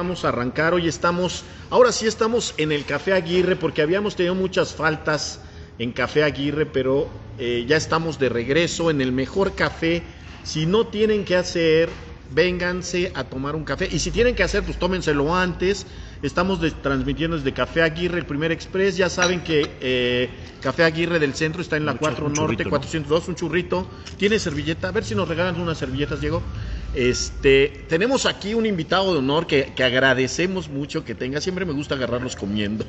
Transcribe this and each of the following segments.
Vamos a arrancar, hoy estamos, ahora sí estamos en el Café Aguirre porque habíamos tenido muchas faltas en Café Aguirre, pero eh, ya estamos de regreso en el mejor café. Si no tienen que hacer, vénganse a tomar un café. Y si tienen que hacer, pues tómenselo antes. Estamos de- transmitiendo desde Café Aguirre, el primer express. Ya saben que eh, Café Aguirre del centro está en la Un 4 chur- un Norte, churrito, ¿no? 402, un churrito. Tiene servilleta. A ver si nos regalan unas servilletas, Diego. Este, tenemos aquí un invitado de honor que, que agradecemos mucho que tenga. Siempre me gusta agarrarlos comiendo.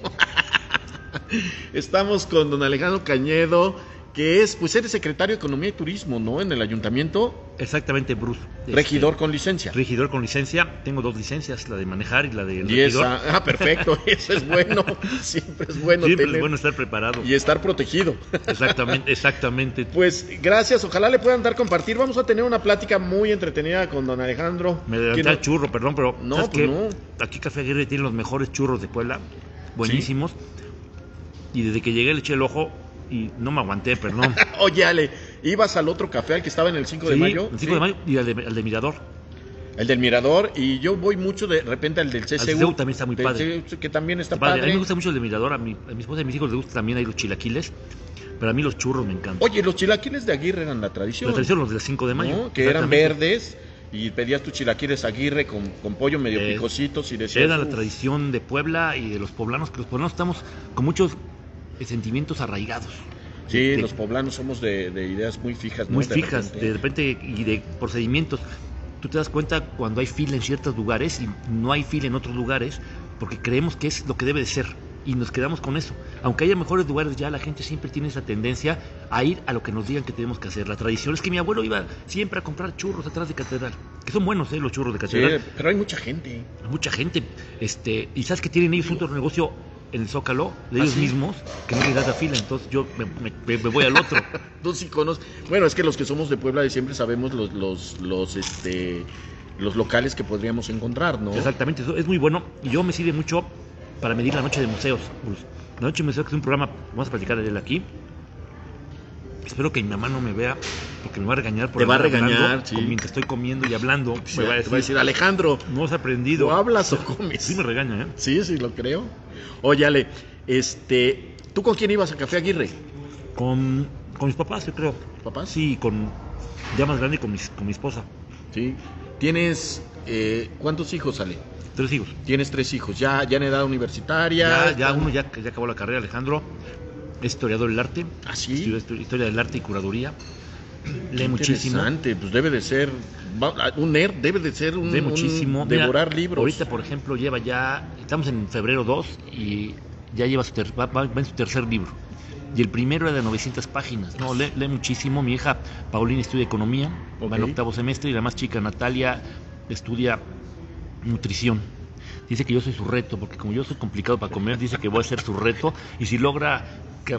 Estamos con don Alejandro Cañedo, que es, pues eres secretario de Economía y Turismo, ¿no? En el ayuntamiento, Exactamente, Bruce. Este, regidor con licencia. regidor con licencia. Tengo dos licencias, la de manejar y la de Y regidor. esa, ah, perfecto, eso es bueno. Siempre es bueno Siempre tener es bueno estar preparado. y estar protegido. Exactamente, exactamente. Pues gracias, ojalá le puedan dar compartir. Vamos a tener una plática muy entretenida con don Alejandro. Me adelanté no- al churro, perdón, pero No, ¿sabes pues qué? no. Aquí Café Aguirre tiene los mejores churros de Puebla, buenísimos. Y desde que llegué le eché el ojo y no me aguanté, perdón. Oye, Ale, ibas al otro café al que estaba en el 5 de mayo. El 5 Sí. de mayo y al de, al de Mirador. El del Mirador y yo voy mucho de repente al del CCU. CCU también está muy del padre. CCU, que también está Padre, padre. A mí me gusta mucho el de Mirador, a mi, a mi esposa y a mis hijos les gusta también ahí los chilaquiles, pero a mí los churros me encantan. Oye, los chilaquiles de Aguirre eran la tradición. La tradición, los del 5 de mayo. ¿no? Que eran verdes y pedías tus chilaquiles Aguirre con, con pollo medio Eh, picositos y decías. Era la tradición de Puebla y de los poblanos, que los poblanos estamos con muchos sentimientos arraigados. Sí, De- los poblanos somos de, de ideas muy fijas. ¿no? muy De fijas, repente. de repente, y de procedimientos. Tú te das cuenta cuando hay fila en ciertos lugares y no hay fila en otros lugares, porque creemos que es lo que debe de ser. Y nos quedamos con eso. Aunque haya mejores lugares, ya la gente siempre tiene esa tendencia a ir a lo que nos digan que tenemos que hacer. La tradición es que mi abuelo iba siempre a comprar churros atrás de catedral. Que son buenos, ¿eh? Los churros de Sí, catedral. pero hay mucha gente. Mucha gente. Este, y sabes que tienen ellos otro negocio el Zócalo, de ¿Ah, ellos sí? mismos, que no les da la fila. Entonces yo me, me- me voy al otro. Dos iconos. Bueno, es que los que somos de Puebla de siempre sabemos los, los, los, este, los locales que podríamos encontrar, ¿no? Exactamente, eso es muy bueno. Y yo me sirve mucho para medir la noche de museos. La noche de museos que es un programa, vamos a platicar de él aquí. Espero que mi mamá no me vea, porque me va a regañar por Te va a regañar, sí. Mientras estoy comiendo y hablando, me va a te decir, va a decir, Alejandro, no has aprendido. ¿tú hablas o comes? Sí me regaña, ¿eh? Sí, sí, lo creo. Oye, Ale, este, ¿tú con quién ibas a Café Aguirre? Con, con mis papás, yo creo. ¿Papás? Sí, con ya más grande con, mis, con mi esposa. Sí. ¿Tienes eh, cuántos hijos, Ale? Tres hijos. Tienes tres hijos, ya, ya en edad universitaria. Ya, uno ya, ya acabó la carrera, Alejandro. Es historiador del arte. ¿Ah, sí? Estudió histo- historia del arte y curaduría. Lee Qué muchísimo. Interesante, pues debe de ser un nerd, debe de ser un, Lee un muchísimo. Mira, devorar libros. Ahorita, por ejemplo, lleva ya. Estamos en febrero 2 y ya lleva su ter- va, en su tercer libro. Y el primero era de 900 páginas. No, lee, lee muchísimo. Mi hija Paulina estudia economía, va en octavo semestre, y la más chica Natalia estudia nutrición. Dice que yo soy su reto, porque como yo soy complicado para comer, dice que voy a ser su reto. Y si logra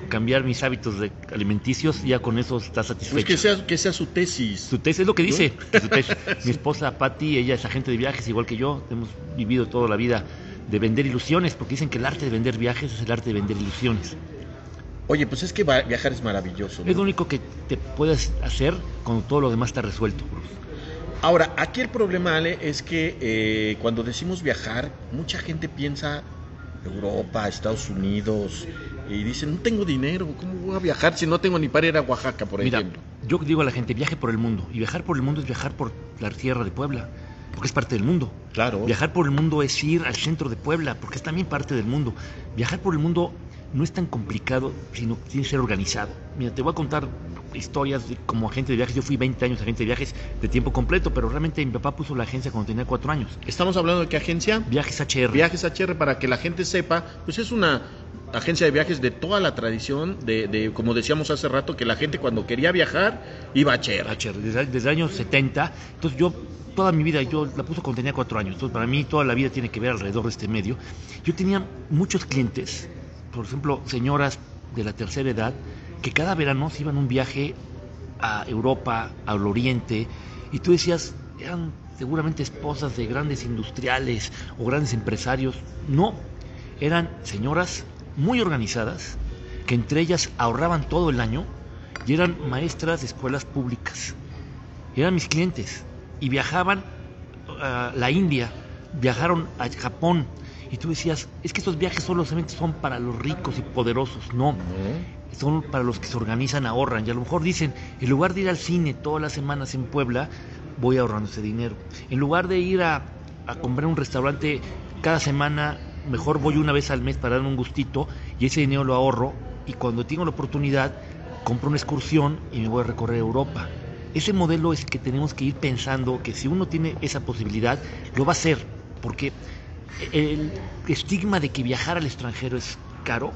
cambiar mis hábitos de alimenticios, ya con eso está satisfecho. Pues que sea, que sea su tesis. Su tesis es lo que dice. que su tesis. Mi esposa Patti, ella es agente de viajes igual que yo. Hemos vivido toda la vida de vender ilusiones, porque dicen que el arte de vender viajes es el arte de vender ilusiones. Oye, pues es que viajar es maravilloso. ¿no? Es lo único que te puedes hacer cuando todo lo demás está resuelto. Bruce. Ahora, aquí el problema, Ale, es que eh, cuando decimos viajar, mucha gente piensa Europa, Estados Unidos, y dicen, no tengo dinero, ¿cómo voy a viajar si no tengo ni para ir a Oaxaca, por Mira, ejemplo? yo digo a la gente, viaje por el mundo. Y viajar por el mundo es viajar por la tierra de Puebla, porque es parte del mundo. Claro. Viajar por el mundo es ir al centro de Puebla, porque es también parte del mundo. Viajar por el mundo no es tan complicado, sino que tiene que ser organizado. Mira, te voy a contar historias de- como agente de viajes. Yo fui 20 años agente de viajes de tiempo completo, pero realmente mi papá puso la agencia cuando tenía 4 años. Estamos hablando de qué agencia? Viajes HR. Viajes HR, para que la gente sepa, pues es una agencia de viajes de toda la tradición, de, como decíamos hace rato, que la gente cuando quería viajar iba a. HR, desde, desde el año 70. Entonces yo, toda mi vida, yo la puso cuando tenía cuatro años. Entonces para mí toda la vida tiene que ver alrededor de este medio. Yo tenía muchos clientes, por ejemplo, señoras de la tercera edad, que cada verano se iban un viaje a Europa, al Oriente, y tú decías, eran seguramente esposas de grandes industriales o grandes empresarios. No, eran señoras muy organizadas, que entre ellas ahorraban todo el año y eran maestras de escuelas públicas. Eran mis clientes y viajaban a la India viajaron a Japón y tú decías, es que estos viajes solamente son para los ricos y poderosos. No, son para los que se organizan, ahorran. Y a lo mejor dicen, en lugar de ir al cine todas las semanas en Puebla, voy ahorrando ese dinero. En lugar de ir a, a comprar un restaurante cada semana, mejor voy una vez al mes para darme un gustito y ese dinero lo ahorro y cuando tengo la oportunidad compro una excursión y me voy a recorrer Europa. Ese modelo es que tenemos que ir pensando que si uno tiene esa posibilidad, lo va a hacer, porque el estigma de que viajar al extranjero es caro,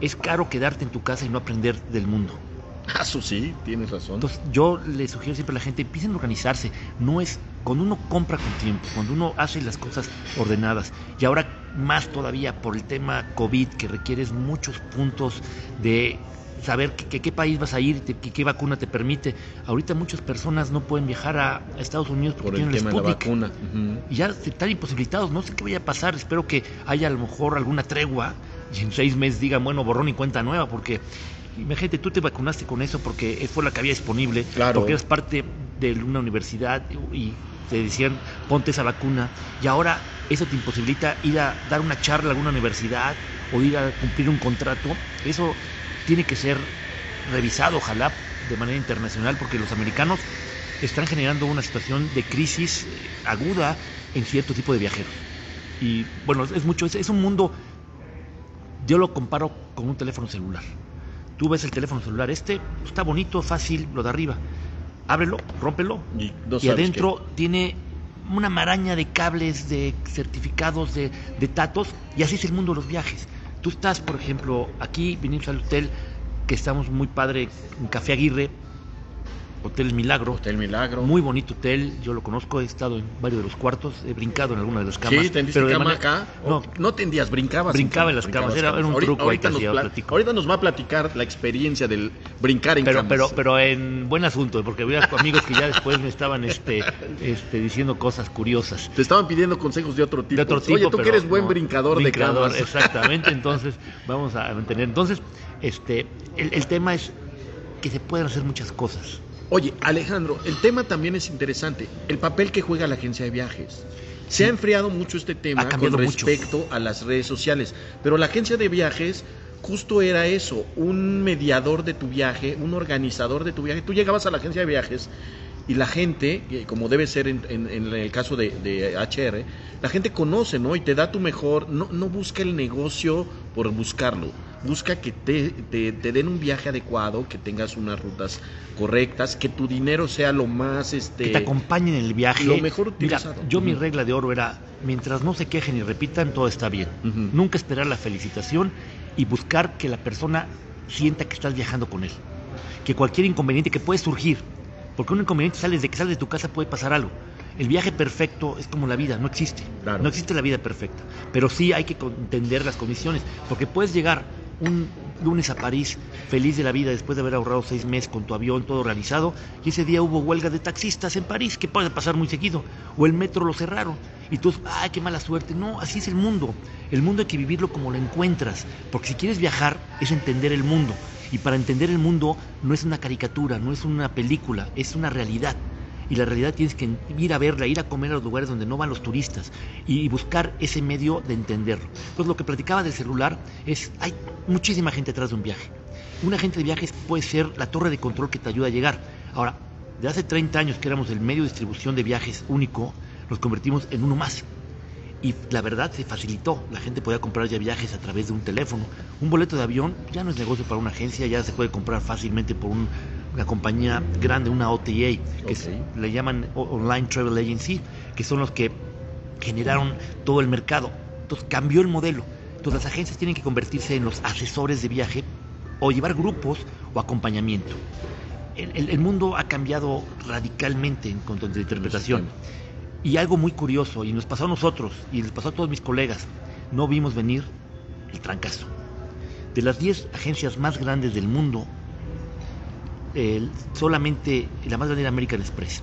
es caro quedarte en tu casa y no aprender del mundo. Ah, eso sí, tienes razón. Entonces, yo le sugiero siempre a la gente, empiecen a organizarse. No es cuando uno compra con tiempo, cuando uno hace las cosas ordenadas. Y ahora más todavía por el tema COVID, que requieres muchos puntos de saber que, qué país vas a ir, que, qué vacuna te permite. Ahorita muchas personas no pueden viajar a Estados Unidos porque por el tienen tema de la Sputnik. vacuna. Y ya están imposibilitados. No sé qué vaya a pasar. Espero que haya a lo mejor alguna tregua y en seis meses digan, bueno, borrón y cuenta nueva, porque imagínate, tú te vacunaste con eso porque fue la que había disponible, Claro. porque eras parte de una universidad y te decían, ponte esa vacuna, y ahora eso te imposibilita ir a dar una charla a alguna universidad o ir a cumplir un contrato. Eso tiene que ser revisado, ojalá, de manera internacional, porque los americanos están generando una situación de crisis eh, aguda en cierto tipo de viajeros. Y bueno, es mucho, es, es un mundo, yo lo comparo con un teléfono celular. Tú ves el teléfono celular, este está bonito, fácil, lo de arriba. Ábrelo, rómpelo, Y, no y adentro tiene una maraña de cables, de certificados, de, de datos, y así es el mundo de los viajes. Tú estás, por ejemplo, aquí, vinimos al hotel, que estamos muy padre, en Café Aguirre, Hotel Milagro. Hotel Milagro. muy bonito hotel, yo lo conozco, he estado en varios de los cuartos, he brincado en alguna de las camas. Sí, ¿tendiste pero cama manera- acá? No, ¿O no tendías, brincabas. Brincaba en las camas, era- era un Ahorita- truco ahí ahorita que nos platico. Ahorita nos va a platicar la experiencia del brincar en pero, camas. pero, pero en buen asunto, porque había amigos que ya después me estaban este, este, diciendo cosas curiosas. Te estaban pidiendo consejos de otro tipo. de otro tipo. Oye, tú que eres buen no, brincador, brincador, de camas. Exactamente, entonces vamos a mantener. Entonces, este, el, el tema es que se pueden hacer muchas cosas. Oye, Alejandro, el tema también es interesante. El papel que juega la agencia de viajes. Se ha enfriado mucho este tema con mucho. respecto a las redes sociales. Pero la agencia de viajes justo era eso, un mediador de tu viaje, un organizador de tu viaje. Tú llegabas a la agencia de viajes y la gente, eh, como debe ser en, en- en el caso de, de HR, la gente conoce, ¿no? Y te da tu mejor, no, no busca el negocio por buscarlo, busca que te, te- te den un viaje adecuado, que tengas unas rutas correctas, que tu dinero sea lo más, este... que te acompañen en el viaje. lo mejor Mira, utilizado. yo mi regla de oro era, mientras no se quejen y repitan, todo está bien. Nunca esperar la felicitación y buscar que la persona sienta que estás viajando con él. Que cualquier inconveniente que puede surgir, porque un inconveniente sales de que sales de tu casa puede pasar algo. El viaje perfecto es como la vida, no existe. Claro. No existe la vida perfecta. Pero sí hay que entender las condiciones, porque puedes llegar un lunes a París feliz de la vida después de haber ahorrado seis meses con tu avión todo realizado y ese día hubo huelga de taxistas en París, que puede pasar muy seguido, o el metro lo cerraron y tú, ay, qué mala suerte. No, así es el mundo. El mundo hay que vivirlo como lo encuentras, porque si quieres viajar es entender el mundo. Y para entender el mundo no es una caricatura, no es una película, es una realidad. Y la realidad tienes que ir a verla, ir a comer a los lugares donde no van los turistas y buscar ese medio de entenderlo. Entonces lo que platicaba del celular es, hay muchísima gente atrás de un viaje. Un agente de viajes puede ser la torre de control que te ayuda a llegar. Ahora, de hace 30 años que éramos el medio de distribución de viajes único, nos convertimos en uno más. Y la verdad se facilitó. La gente podía comprar ya viajes a través de un teléfono. Un boleto de avión ya no es negocio para una agencia, ya se puede comprar fácilmente por un- una compañía grande, una OTA, que es- Ok. le llaman Online Travel Agency, que son los que generaron todo el mercado. Entonces cambió el modelo. Entonces las agencias tienen que convertirse en los asesores de viaje o llevar grupos o acompañamiento. El, el- el mundo ha cambiado radicalmente en cuanto a la interpretación. Y algo muy curioso, y nos pasó a nosotros, y les pasó a todos mis colegas, no vimos venir el trancazo. De las 10 agencias más grandes del mundo, solamente la más grande era American Express,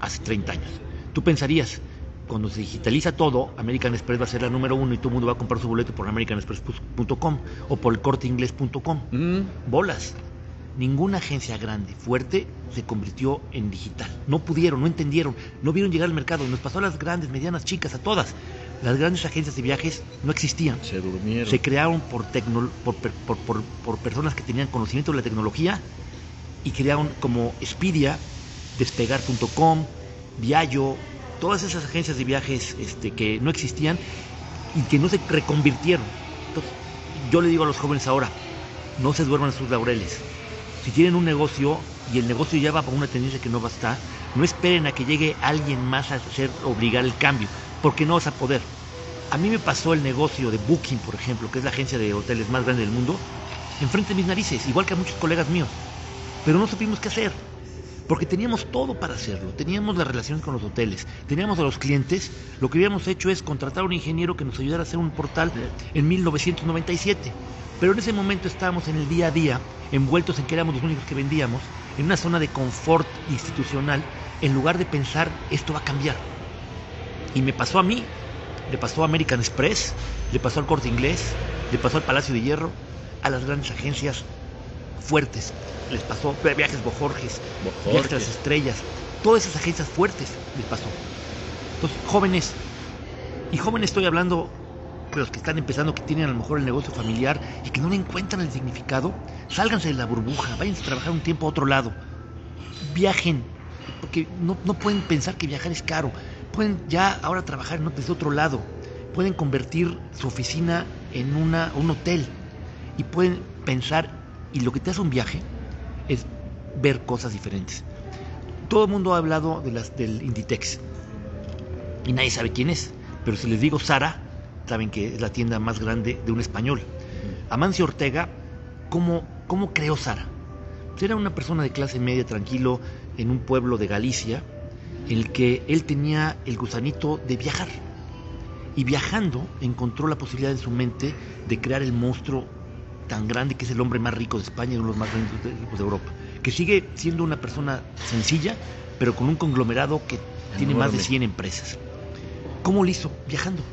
hace 30 años. Tú pensarías, cuando se digitaliza todo, American Express va a ser la número uno y todo el mundo va a comprar su boleto por americanexpress.com o por el corteinglés.com. Mm, Bolas. ninguna agencia grande, fuerte, se convirtió en digital. No pudieron, no entendieron, no vieron llegar al mercado. Nos pasó a las grandes, medianas, chicas, a todas. Las grandes agencias de viajes no existían. Se durmieron. Se crearon por, tecno- por, per- por- por- por personas que tenían conocimiento de la tecnología y crearon como Expedia, Despegar.com, Viajo, todas esas agencias de viajes este, que no existían y que no se reconvirtieron. Entonces, yo le digo a los jóvenes ahora, no se duerman sus laureles. Si tienen un negocio y el negocio ya va por una tendencia que no va a estar, no esperen a que llegue alguien más a hacer obligar el cambio, porque no vas a poder. A mí me pasó el negocio de Booking, por ejemplo, que es la agencia de hoteles más grande del mundo, enfrente de mis narices, igual que a muchos colegas míos. Pero no supimos qué hacer, porque teníamos todo para hacerlo. Teníamos las relaciones con los hoteles, teníamos a los clientes. Lo que habíamos hecho es contratar a un ingeniero que nos ayudara a hacer un portal en 1997. Pero en ese momento estábamos en el día a día, envueltos en que éramos los únicos que vendíamos, en una zona de confort institucional, en lugar de pensar, esto va a cambiar. Y me pasó a mí, le pasó a American Express, le pasó al Corte Inglés, le pasó al Palacio de Hierro, a las grandes agencias fuertes, les pasó Viajes Bojorges, Bojorges. Viajes a las Estrellas, todas esas agencias fuertes les pasó. Entonces, jóvenes, y jóvenes estoy hablando de los que están empezando, que tienen a lo mejor el negocio familiar y que no le encuentran el significado, sálganse de la burbuja, váyanse a trabajar un tiempo a otro lado, viajen, porque no, no pueden pensar que viajar es caro, pueden ya ahora trabajar en- desde otro lado, pueden convertir su oficina en una, un hotel y pueden pensar, y lo que te hace un viaje es ver cosas diferentes. Todo el mundo ha hablado de las, del Inditex y nadie sabe quién es, pero si les digo Sara, saben que es la tienda más grande de un español. Amancio Ortega, ¿cómo, cómo creó Sara? Pues era una persona de clase media, tranquilo, en un pueblo de Galicia, el que él tenía el gusanito de viajar. Y viajando encontró la posibilidad en su mente de crear el monstruo tan grande que es el hombre más rico de España y uno de los más ricos de, ricos de Europa. Que sigue siendo una persona sencilla, pero con un conglomerado que tiene más de Enorme. 100 empresas. ¿Cómo lo hizo? Viajando.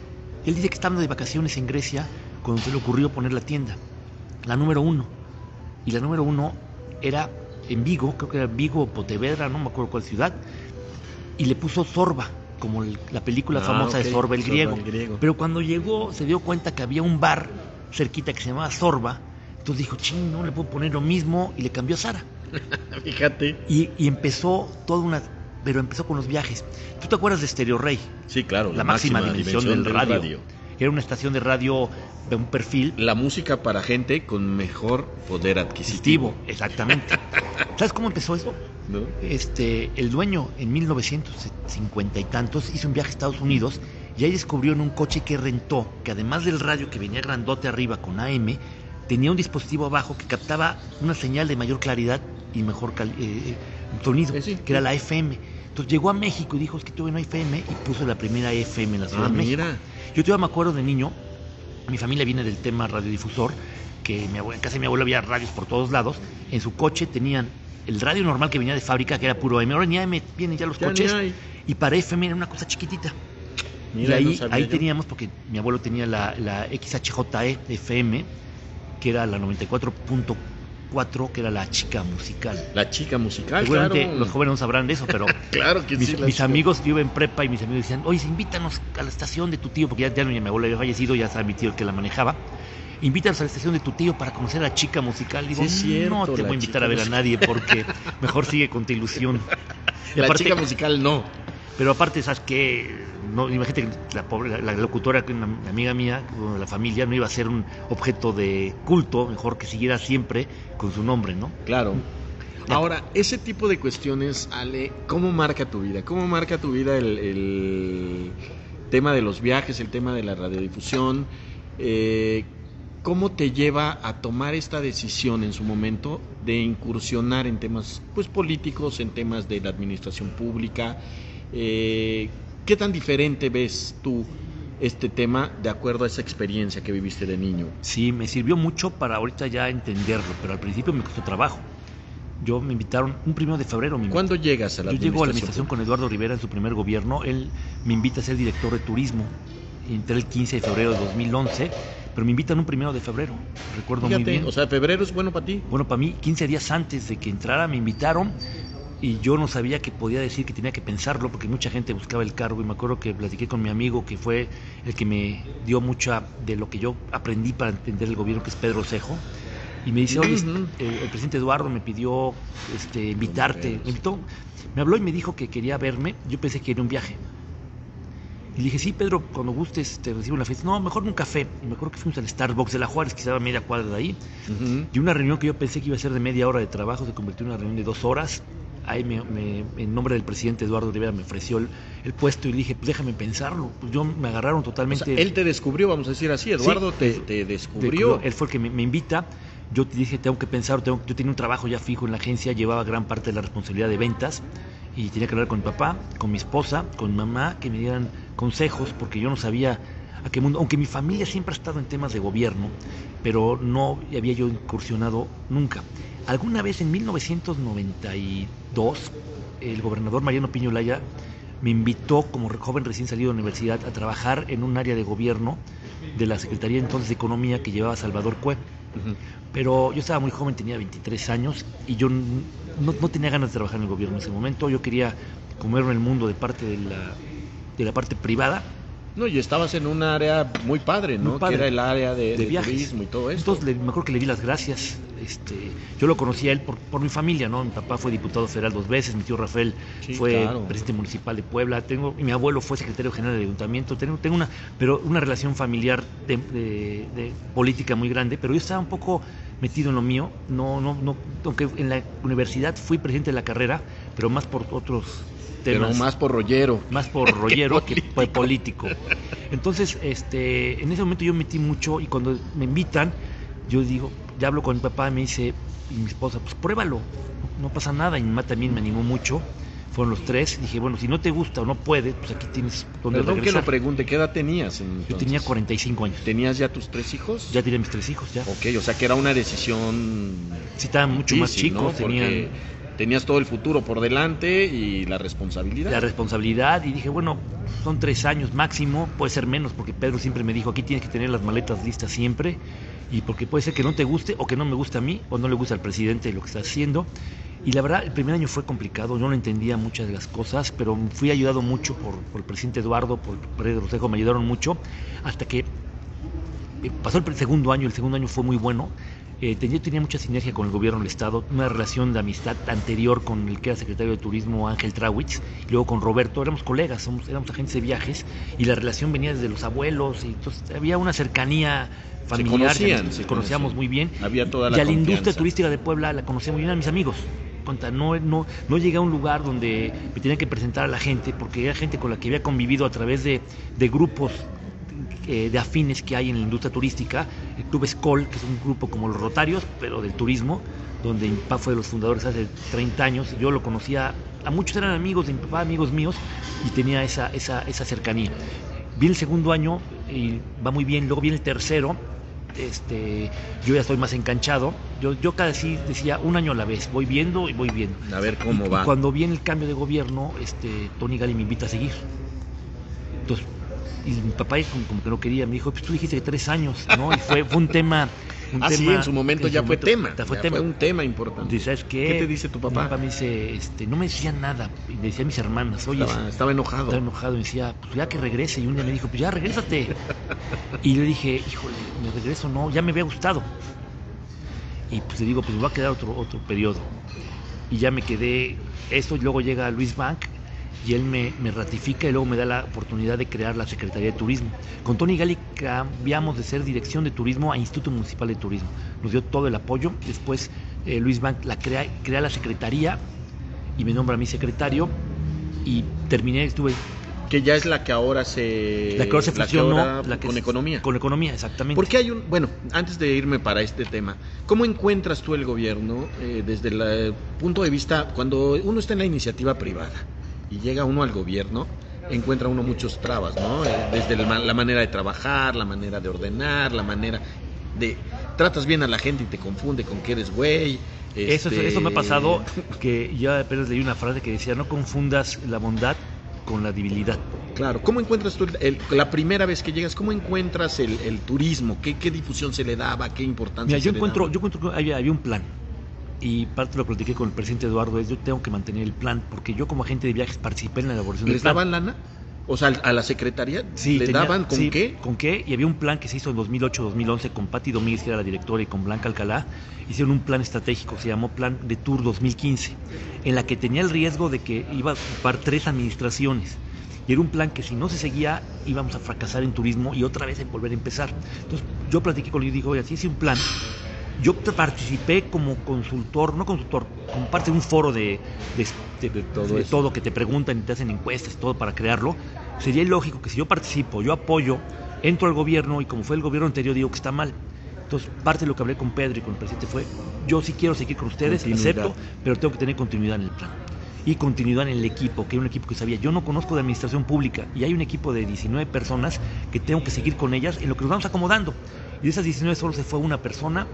Él dice que estaba de vacaciones en Grecia cuando se le ocurrió poner la tienda, la número uno. Y la número uno era en Vigo, creo que era Vigo o Pontevedra, no me acuerdo cuál ciudad, y le puso Zorba, como el- la película Ah, famosa de Zorba el griego. el griego. Pero cuando llegó se dio cuenta que había un bar cerquita que se llamaba Zorba, entonces dijo, ching, no le puedo poner lo mismo, y le cambió a Sara. Fíjate. Y, y empezó toda una... Pero empezó con los viajes. ¿Tú te acuerdas de Stereo Rey? Sí, claro. La, máxima, dimensión, del, radio. Era una estación de radio de un perfil La música para gente con mejor poder adquisitivo. exactamente. ¿Sabes cómo empezó eso? ¿No? Este, el dueño en 1950 y tantos hizo un viaje a Estados Unidos y ahí descubrió en un coche que rentó que además del radio que venía grandote arriba con AM, tenía un dispositivo abajo que captaba una señal de mayor claridad y mejor eh, eh, sonido, Sí, sí. que era la FM. Entonces llegó a México y dijo, es que tuve hay FM y puso la primera FM en la Ciudad Ah, de México. mira. Yo todavía me acuerdo de niño, mi familia viene del tema radiodifusor, que mi abue- en casa de mi abuelo había radios por todos lados. En su coche tenían el radio normal que venía de fábrica, que era puro AM. Ahora ni AM vienen ya los Ya coches. Y para FM era una cosa chiquitita. Mira, y ahí, ahí yo. teníamos, porque mi abuelo tenía la, la XHJE FM, que era la 94.4, que era la chica musical. La chica musical, Seguramente claro. los jóvenes no sabrán de eso, pero Claro que mis, sí. amigos, yo iba en prepa y mis amigos decían, oye, invítanos a la estación de tu tío, porque ya, ya mi abuelo había fallecido, ya sabe mi tío el que la manejaba. Invítanos a la estación de tu tío para conocer a la chica musical. Digo, Sí, es cierto, no te voy a invitar a ver a musical". nadie porque mejor sigue con tu ilusión. Y La aparte- chica musical no. pero aparte, ¿sabes qué? No, imagínate que la, pobre, la, la locutora, una amiga mía, la familia, no iba a ser un objeto de culto, mejor que siguiera siempre con su nombre, ¿no? Claro. Ahora, ese tipo de cuestiones, Ale, ¿cómo marca tu vida? ¿Cómo marca tu vida el, el tema de los viajes, el tema de la radiodifusión? Eh, ¿Cómo te lleva a tomar esta decisión en su momento de incursionar en temas pues, políticos, en temas de la administración pública? Eh, ¿Qué tan diferente ves tú este tema de acuerdo a esa experiencia que viviste de niño? Sí, me sirvió mucho para ahorita ya entenderlo, pero al principio me costó trabajo. Yo me invitaron, un primero de febrero me ¿Cuándo llegas a la Yo llego a la administración con Eduardo Rivera en su primer gobierno. Él me invita a ser director de turismo. Entré el 15 de febrero de 2011, pero me invitan un primero de febrero, recuerdo muy bien. O sea, febrero es bueno para ti. Bueno, para mí, 15 días antes de que entrara me invitaron y yo no sabía que podía decir que tenía que pensarlo porque mucha gente buscaba el cargo y me acuerdo que platiqué con mi amigo que fue el que me dio mucha de lo que yo aprendí para entender el gobierno, que es Pedro Cejo. Y me dice, oye, el, presidente Eduardo me pidió este, invitarte, me invitó, me habló y me dijo que quería verme, yo pensé que era un viaje. Y le dije, sí, Pedro, cuando gustes te recibo en la fiesta. No, mejor un café. Y me acuerdo que fuimos al Starbucks de la Juárez, que estaba a media cuadra de ahí. Y una reunión que yo pensé que iba a ser de media hora de trabajo se convirtió en una reunión de dos horas ahí me, en nombre del presidente Eduardo Rivera me ofreció el, puesto y le dije, pues déjame pensarlo. Pues yo me agarraron totalmente. él te descubrió, vamos a decir así, Eduardo te, descubrió. Él fue el que me, invita. Yo dije, tengo que pensar, tengo, yo tenía un trabajo ya fijo en la agencia, llevaba gran parte de la responsabilidad de ventas y tenía que hablar con mi papá, con mi esposa, con mi mamá, que me dieran consejos, porque yo no sabía a qué mundo, aunque mi familia siempre ha estado en temas de gobierno, pero no había yo incursionado nunca. Alguna vez en 1992, el gobernador Mariano Piño Laya me invitó como joven recién salido de la universidad a trabajar en un área de gobierno de la Secretaría entonces de Economía que llevaba Salvador Cue. Pero yo estaba muy joven, tenía 23 años y yo no, tenía ganas de trabajar en el gobierno en ese momento. Yo quería comerme el mundo de parte de la, de la parte privada no, y estabas en un área muy padre, ¿no? Que era el área de, de, turismo y todo eso. Entonces, le, me acuerdo que le di las gracias. Este, yo lo conocí a él por, por, mi familia, ¿no? Mi papá fue diputado federal dos veces, mi tío Rafael fue presidente municipal de Puebla, tengo, y mi abuelo fue secretario general del ayuntamiento. Tengo, tengo una, pero una relación familiar de, de, política muy grande, pero yo estaba un poco metido en lo mío. No, no, no, aunque en la universidad fui presidente de la carrera, pero más por otros pero más por rollero. Más por rollero que político. Entonces, este, en ese momento yo metí mucho y cuando me invitan, yo digo, ya hablo con mi papá y me dice, y mi esposa, pues pruébalo, no pasa nada. Y mi mamá también me animó mucho. Fueron los tres. Dije, bueno, si no te gusta o no puedes, pues aquí tienes donde Perdón regresar. que lo pregunte, ¿qué edad tenías? Yo tenía 45 años. ¿Tenías ya tus tres hijos? Ya tenía mis tres hijos, ya. Ok, o sea que era una decisión... Sí, estaban mucho más chicos, tenían tenías todo el futuro por delante y la responsabilidad. La responsabilidad y dije, bueno, son tres años máximo, puede ser menos, porque Pedro siempre me dijo, aquí tienes que tener las maletas listas siempre, y porque puede ser que no te guste o que no me guste a mí o no le gusta al presidente lo que está haciendo. Y la verdad, el primer año fue complicado, yo no entendía muchas de las cosas, pero fui ayudado mucho por, el presidente Eduardo, por Pedro Rosejo, me ayudaron mucho, hasta que eh, pasó el segundo año, el segundo año fue muy bueno, eh, tenía, tenía, mucha sinergia con el gobierno del Estado, una relación de amistad anterior con el que era secretario de Turismo Ángel Trawitz, y luego con Roberto, éramos colegas, somos, éramos agentes de viajes, y la relación venía desde los abuelos, y entonces había una cercanía familiar, se, conocíamos muy bien. Había toda la y a la industria turística de Puebla la conocía muy bien a mis amigos. No, no, no llegué a un lugar donde me tenía que presentar a la gente, porque era gente con la que había convivido a través de, de grupos eh, de afines que hay en la industria turística. El Club Escol, que es un grupo como los Rotarios, pero del turismo, donde mi papá fue de los fundadores hace 30 años. Yo lo conocía, a muchos eran amigos de mi papá, amigos míos, y tenía esa, esa, esa cercanía. Viene el segundo año y va muy bien, luego viene el tercero, este, yo ya estoy más enganchado. Yo, yo cada sí decía un año a la vez, voy viendo y voy viendo. A ver cómo va. Y cuando viene el cambio de gobierno, este, Tony Gali me invita a seguir. Entonces, y mi papá como, que no quería, me dijo, pues tú dijiste que tres años, ¿no? Y fue, fue un tema... Un ah, sí, en su momento ya fue tema. Fue, tema. un tema importante. ¿sabes qué? ¿Qué te dice tu papá? Mi papá me dice, este, no me decía nada. Y me decía a mis hermanas, oye. Estaba, enojado. Estaba enojado. Y decía, pues ya que regrese. Y un día me dijo, pues ya regrésate. y le dije, híjole, me regreso, no, ya me había gustado. Y pues le digo, pues me va a quedar otro, otro periodo. Y ya me quedé, esto, y luego llega Luis Bank y él me, ratifica y luego me da la oportunidad de crear la Secretaría de Turismo. Con Tony Gali cambiamos de ser Dirección de Turismo a Instituto Municipal de Turismo. Nos dio todo el apoyo. Después eh, Luis Bank la crea, crea la Secretaría y me nombra a mi secretario y terminé, estuve que ya es la que ahora se la que ahora se fusionó con economía con economía exactamente porque hay un bueno antes de irme para este tema cómo encuentras tú el gobierno eh, desde el punto de vista cuando uno está en la iniciativa privada y llega uno al gobierno, encuentra uno muchos trabas, ¿no? Eh, desde la manera de trabajar, la manera de ordenar, la manera de... Tratas bien a la gente y te confunde con que eres güey. Eso, eso me ha pasado, este, que ya apenas leí una frase que decía, no confundas la bondad con la debilidad. Claro, ¿cómo encuentras tú el- la primera vez que llegas? ¿Cómo encuentras el, el turismo? ¿Qué, ¿Qué difusión se le daba? ¿Qué importancia Mira, se yo le encuentro, daba? yo encuentro que había, había un plan. Y parte de lo que platiqué con el presidente Eduardo es yo tengo que mantener el plan, porque yo como agente de viajes participé en la elaboración del ¿Les plan. daban lana? O sea, a la secretaría Sí, le tenía- daban con sí, qué? ¿Con qué? Y había un plan que se hizo en 2008-2011 con Patti Domínguez, que era la directora, y con Blanca Alcalá. Hicieron un plan estratégico, se llamó Plan de Tour 2015, en la que tenía el riesgo de que iba a ocupar tres administraciones. Y era un plan que si no se seguía íbamos a fracasar en turismo y otra vez en volver a empezar. Entonces yo platiqué con él y digo, oye, así hice un plan. Yo participé como consultor, no consultor, como parte de un foro de, de- de- todo de todo, que te preguntan y te hacen encuestas, todo para crearlo. Sería ilógico que si yo participo, yo apoyo, entro al gobierno y como fue el gobierno anterior digo que está mal. Entonces, parte de lo que hablé con Pedro y con el presidente fue, yo sí quiero seguir con ustedes, acepto, pero tengo que tener continuidad en el plan. Y continuidad en el equipo, que era un equipo que sabía, yo no conozco de administración pública y hay un equipo de 19 personas que tengo que seguir con ellas en lo que nos vamos acomodando. Y de esas 19 solo se fue una persona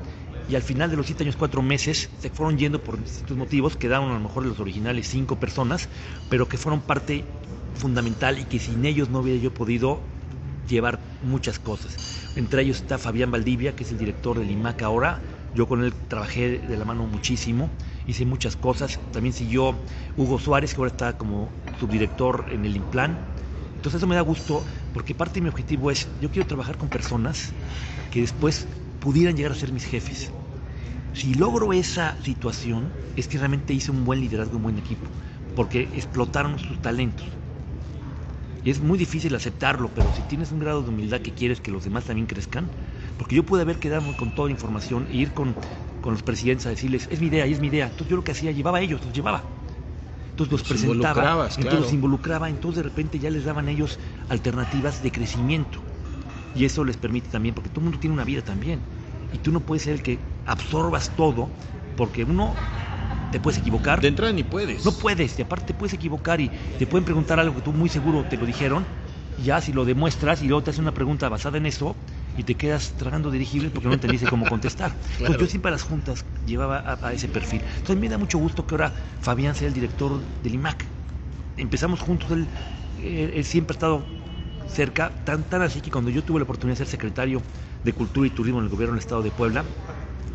y al final de los 7 años, 4 meses, se fueron yendo por distintos motivos, quedaron a lo mejor los originales 5 personas, pero que fueron parte fundamental y que sin ellos no hubiera yo podido llevar muchas cosas. Entre ellos está Fabián Valdivia, que es el director del IMAC ahora. Yo con él trabajé de la mano muchísimo, hice muchas cosas. También siguió Hugo Suárez, que ahora está como subdirector en el IMPLAN. Entonces eso me da gusto porque parte de mi objetivo es, yo quiero trabajar con personas que después pudieran llegar a ser mis jefes. Si logro esa situación, es que realmente hice un buen liderazgo, un buen equipo, porque explotaron sus talentos. Y es muy difícil aceptarlo, pero si tienes un grado de humildad que quieres que los demás también crezcan, porque yo pude haber quedado con toda la información e ir con, con los presidentes a decirles, es mi idea, y es mi idea. Entonces yo lo que hacía, llevaba a ellos, los llevaba. Entonces los Los presentaba, entonces claro. los involucraba, entonces de repente ya les daban a ellos alternativas de crecimiento. Y eso les permite también, porque todo el mundo tiene una vida también. Y tú no puedes ser el que absorbas todo, porque uno te puedes equivocar. De entrada ni puedes. No puedes, y aparte te puedes equivocar y te pueden preguntar algo que tú muy seguro te lo dijeron, y ya si lo demuestras y luego te hacen una pregunta basada en eso y te quedas tragando dirigibles porque no entendiste cómo contestar. Claro. Pues yo siempre a las juntas llevaba a, a ese perfil. Entonces me da mucho gusto que ahora Fabián sea el director del IMAC. Empezamos juntos, él, él- él siempre ha estado cerca, tan, tan así que cuando yo tuve la oportunidad de ser secretario de Cultura y Turismo en el gobierno del Estado de Puebla,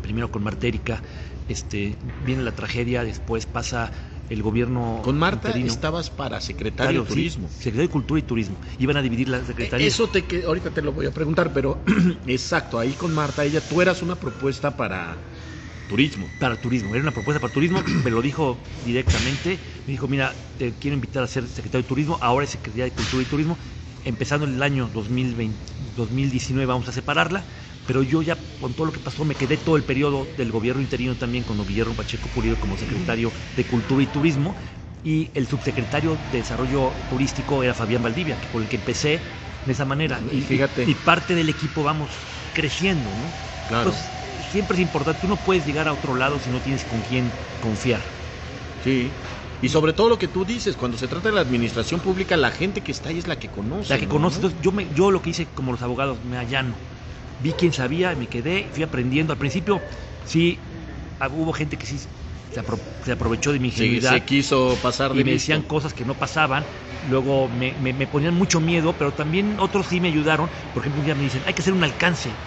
primero con Marta Erika, este, viene la tragedia, después pasa el gobierno Con Marta interino. estabas para secretario de sí, turismo. secretario de Cultura y Turismo. Iban a dividir la secretaría. Eso te que ahorita te lo voy a preguntar, pero exacto, ahí con Marta, ella, tú eras una propuesta para turismo. para turismo, era una propuesta para turismo, me lo dijo directamente, me dijo, mira, te quiero invitar a ser secretario de turismo, ahora es secretaria de cultura y turismo, empezando el año 2020, 2019 vamos a separarla, pero yo ya con todo lo que pasó me quedé todo el periodo del gobierno interino también con Guillermo Pacheco Pulido como secretario de cultura y turismo y el subsecretario de desarrollo turístico era Fabián Valdivia, que por el que empecé de esa manera y, Fíjate. y parte del equipo vamos creciendo, ¿no? Claro. Entonces, siempre es importante, tú no puedes llegar a otro lado si no tienes con quién confiar. Sí. Y sobre todo lo que tú dices, cuando se trata de la administración pública, la gente que está ahí es la que conoce. La que ¿no? conoce, entonces yo, me, yo lo que hice como los abogados, me allano. Vi quién sabía, me quedé, fui aprendiendo. Al principio sí ah, hubo gente que sí se, apro- se aprovechó de mi Sí, ingenuidad se quiso pasar de y me listo. decían cosas que no pasaban. Luego me, me- me ponían mucho miedo, pero también otros sí me ayudaron. Por ejemplo, un día me dicen, hay que hacer un alcance.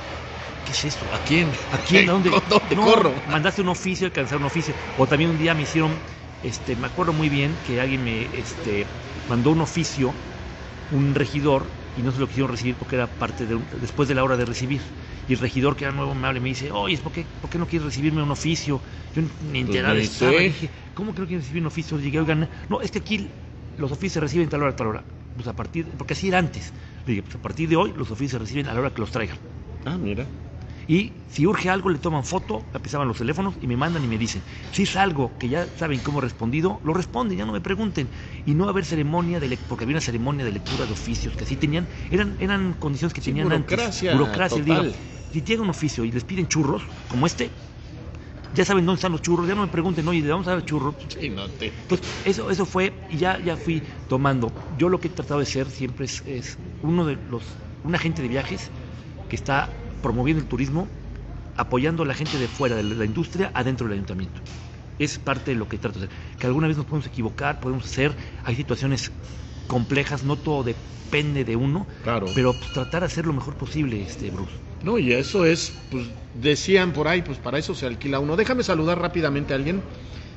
¿Qué es eso? ¿A quién? ¿A quién? ¿A dónde? ¿Dónde No, corro? Mandaste un oficio, alcanzar un oficio. O también un día me hicieron, este, me acuerdo muy bien que alguien me este, mandó un oficio, un regidor, y no se lo quisieron recibir porque era parte de después de la hora de recibir. Y el regidor, que era nuevo, me habla y me dice, oye, ¿por qué, ¿por qué no quieres recibirme un oficio? Yo ni enterado ni estaba. sé. Dije, ¿cómo que no quieres recibir un oficio? Llegué, oigan, no, es que aquí los oficios se reciben tal hora, tal hora. Pues a partir, porque así era antes. Le dije, pues a partir de hoy los oficios se reciben a la hora que los traigan. Ah, mira. Y si urge algo, le toman foto, apisaban los teléfonos y me mandan y me dicen. Si es algo que ya saben cómo he respondido, lo responden, ya no me pregunten. Y no va a haber ceremonia, de porque había una ceremonia de lectura de oficios que así tenían, eran, eran condiciones que Sí, tenían burocracia antes. Burocracia. total. Digo, si llega un oficio y les piden churros, como este, ya saben dónde están los churros, ya no me pregunten, oye, ¿le vamos a dar churros? Sí, no te... Entonces, eso, eso fue, y ya, ya fui tomando. Yo lo que he tratado de ser siempre es, es uno de los, un agente de viajes que está promoviendo el turismo, apoyando a la gente de fuera de la industria adentro del ayuntamiento. Es parte de lo que trato de hacer. Que alguna vez nos podemos equivocar, podemos hacer, hay situaciones complejas, no todo depende de uno, Claro. pero pues, tratar de hacer lo mejor posible, este Bruce. No, y eso es, pues decían por ahí, pues para eso se alquila uno. Déjame saludar rápidamente a alguien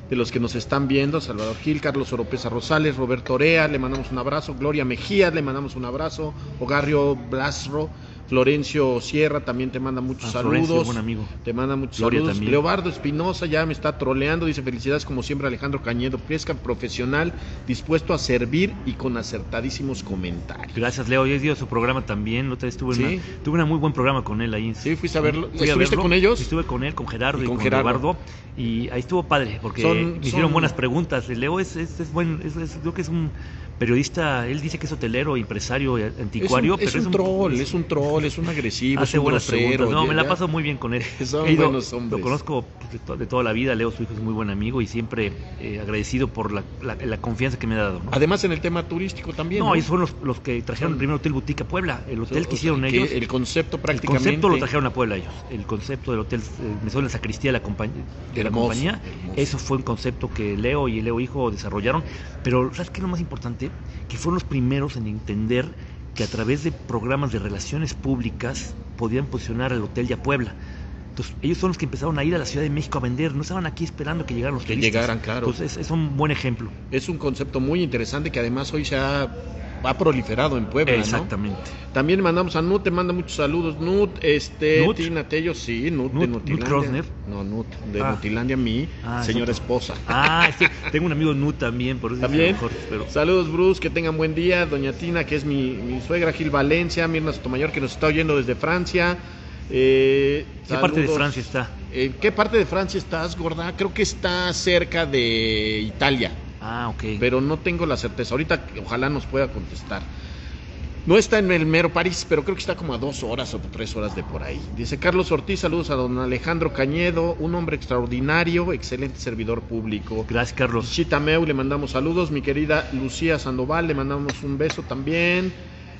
de los que nos están viendo, Salvador Gil, Carlos Oropesa Rosales, Roberto Orea, le mandamos un abrazo, Gloria Mejía, le mandamos un abrazo, Ogarrio Blasro, Florencio Sierra también te manda muchos A saludos. Florencio, buen amigo. Te manda muchos Gloria saludos. también. Leobardo Espinosa ya me está troleando, dice felicidades como siempre Alejandro Cañedo Presca, profesional, dispuesto a servir y con acertadísimos comentarios. Gracias, Leo. Ido a su programa también. Otra vez tuve, ¿Sí? una, tuve un muy buen programa con él ahí. Sí, fuiste a verlo. Fui a ¿Estuviste verlo. con ellos? Estuve con él, con Gerardo Y y, con Gerardo. Eduardo. Y ahí estuvo padre, porque Son- me hicieron son- buenas preguntas. Leo es, es, es buen, es, es- creo que es un periodista. Él dice que es hotelero, empresario, eh, anticuario. es un, pero es un troll, es un troll, es un agresivo, es Hace un buenas grosero, preguntas. No, ya- me la paso muy bien con él. Son ido- buenos hombres. Lo conozco pues, de, to- de toda la vida. Leo, su hijo, es muy buen amigo y siempre eh, agradecido por la, la- la confianza que me ha dado. ¿no? Además en el tema turístico también. No, ¿no? ellos fueron los, los que trajeron Son- el primer Hotel Boutique a Puebla. El hotel que sea, hicieron que ellos. El concepto El prácticamente. concepto lo trajeron a Puebla ellos. El concepto del hotel eh, Mesón de la Sacristía de la, compañ- de la compañía. hermoso. Eso fue un concepto que Leo y Leo Hijo desarrollaron. Pero, ¿sabes qué es lo más importante? Que fueron los primeros en entender que a través de programas de relaciones públicas podían posicionar al hotel y a Puebla. Entonces, ellos son los que empezaron a ir a la Ciudad de México a vender. No estaban aquí esperando que llegaran los Que turistas. llegaran, claro. Entonces, es, es un buen ejemplo. Es un concepto muy interesante que además hoy se ha, ha proliferado en Puebla. ¿no? Exactamente. También mandamos a Nut, te manda muchos saludos. Nut, este, ¿Nut? Tina Tello, sí, Nut, de Nut- Nutilandia. Nut Krosner. No, Nut, de Ah. Nutilandia, mi Ah, señora esposa. Ah, sí, tengo un amigo Nu también, por eso También. mejor, pero- Saludos, Bruce, que tengan buen día. Doña Tina, que es mi, mi suegra, Gil Valencia, Mirna Sotomayor, que nos está oyendo desde Francia. Eh, ¿Qué parte de. Francia está? ¿En qué parte de Francia estás, gorda? Creo que está cerca de Italia, Ah, ok. pero no tengo la certeza. Ahorita ojalá nos pueda contestar. No está en el mero París, pero creo que está como a dos horas o tres horas de por ahí. Dice Carlos Ortiz, saludos a don Alejandro Cañedo, un hombre extraordinario, excelente servidor público. Gracias, Carlos. Chitameu, le mandamos saludos. Mi querida Lucía Sandoval, le mandamos un beso también.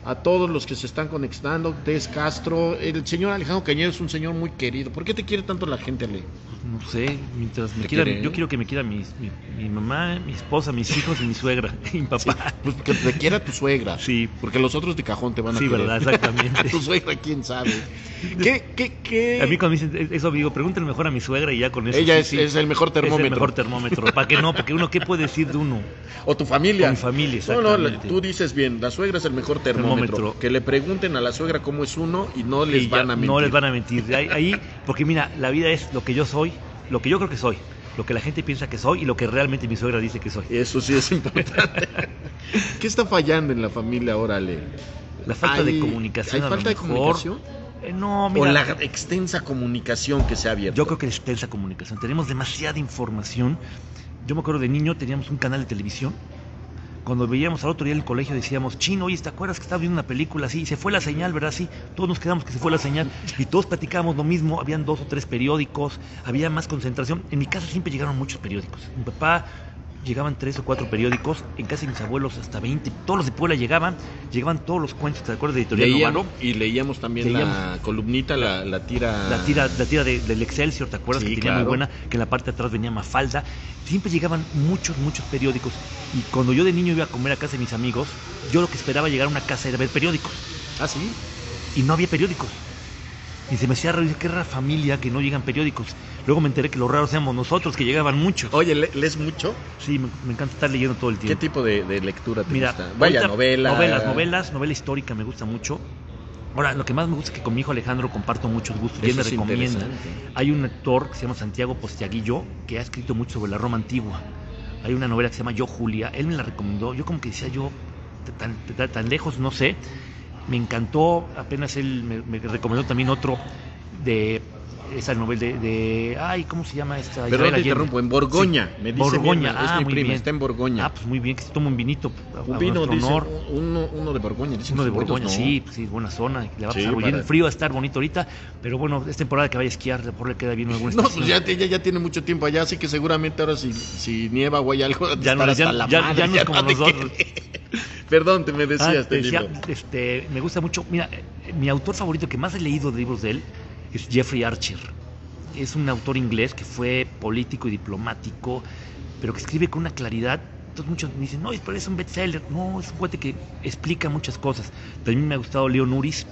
A todos los que se están conectando, Tess Castro. El señor Alejandro Cañedo es un señor muy querido. ¿Por qué te quiere tanto la gente, Ale? No sé, mientras me ¿Te quieran, quiere? yo quiero que me quiera mi, mi, mi mamá, mi esposa, mis hijos y mi suegra y mi papá. Pues que te quiera tu suegra. Sí, Porque los otros de cajón te van a sí, querer. verdad, exactamente. tu suegra, quién sabe. ¿Qué, qué, qué? A mí cuando me dicen eso digo, pregúntale mejor a mi suegra y ya con eso. Ella sí, es, sí. es el mejor Es el termómetro. mejor termómetro. ¿Para qué no? Porque uno, ¿qué puede decir de uno? O tu familia. O mi familia, No, no, exactamente. tú dices bien, la suegra es el mejor termómetro. Termómetro. Que le pregunten a la suegra cómo es uno y no les Y van a mentir. No les van a mentir. Ahí, porque mira, la vida es lo que yo soy, lo que yo creo que soy, lo que la gente piensa que soy y lo que realmente mi suegra dice que soy. Eso sí es importante. ¿Qué está fallando en la familia ahora, Ale? La falta de comunicación. ¿Hay falta de comunicación? Eh, no, o mira. la extensa comunicación que se ha abierto. Yo creo que es extensa comunicación. Tenemos demasiada información. Yo me acuerdo de niño, teníamos un canal de televisión. Cuando veíamos al otro día en el colegio decíamos, Chino, oye, ¿te acuerdas que estaba viendo una película así? Y se fue la señal, ¿verdad? Sí, todos nos quedamos que se fue la señal. Y todos platicábamos lo mismo. Habían dos o tres periódicos, había más concentración. En mi casa siempre llegaron muchos periódicos. Mi papá llegaban tres o cuatro periódicos, en casa de mis abuelos hasta 20. Todos los de Puebla llegaban, llegaban todos los cuentos, ¿te acuerdas de Editorial Leíamos, Novaro? y leíamos también la columnita, la, la tira. La tira, la tira de- del Excelsior, ¿te acuerdas? Sí, que tenía claro. muy buena, que en la parte de atrás venía Mafalda. Siempre llegaban muchos, muchos periódicos. Y cuando yo de niño iba a comer a casa de mis amigos, yo lo que esperaba llegar a una casa era ver periódicos. Ah, sí. Y no había periódicos. Y se me hacía raro, dije, qué rara familia que no llegan periódicos. Luego me enteré que los raros éramos nosotros, que llegaban muchos. Oye, ¿le- ¿lees mucho? Sí, me, me encanta estar leyendo todo el ¿Qué tiempo. tipo de, de lectura te Mira, gusta? Vaya, novela. Novelas, novelas, novela histórica me gusta mucho. Ahora, lo que más me gusta es que con mi hijo Alejandro comparto muchos gustos y él me recomienda. Hay un actor que se llama Santiago Postiaguillo que ha escrito mucho sobre la Roma antigua. Hay una novela que se llama Yo Julia, él me la recomendó. Yo como que decía yo, tan, tan, tan lejos, no sé. Me encantó, apenas él me, me recomendó también otro de esa novela de, de- ay, ¿cómo se llama esta? Perdón, te interrumpo. En Borgoña. Sí, Me dice Borgoña, es ah, mi muy prima, bien. está en Borgoña. Ah, pues muy bien, que se toma un vinito. a- un vino, dice. honor. Uno, uno de Borgoña. dicen Uno de Borgoña, ¿no? sí, pues sí, buena zona. Le va a pasar para- El frío va a estar bonito ahorita, pero bueno, es temporada que vaya a esquiar, mejor le queda bien alguna No, estación. pues ya, ella ya tiene mucho tiempo allá, así que seguramente ahora si, si nieva o hay algo, Ya no- ya- la ya- madre, ya no es como nosotros. Perdón, te me Ah, decías, te te decía, este, me gusta mucho. Mira, mi autor favorito que más he leído de libros de él es Jeffrey Archer. Es un autor inglés que fue político y diplomático, pero que escribe con una claridad Entonces muchos me dicen, no, pero es un bestseller. No, es un cuate que explica muchas cosas. También me ha gustado Leon Uris.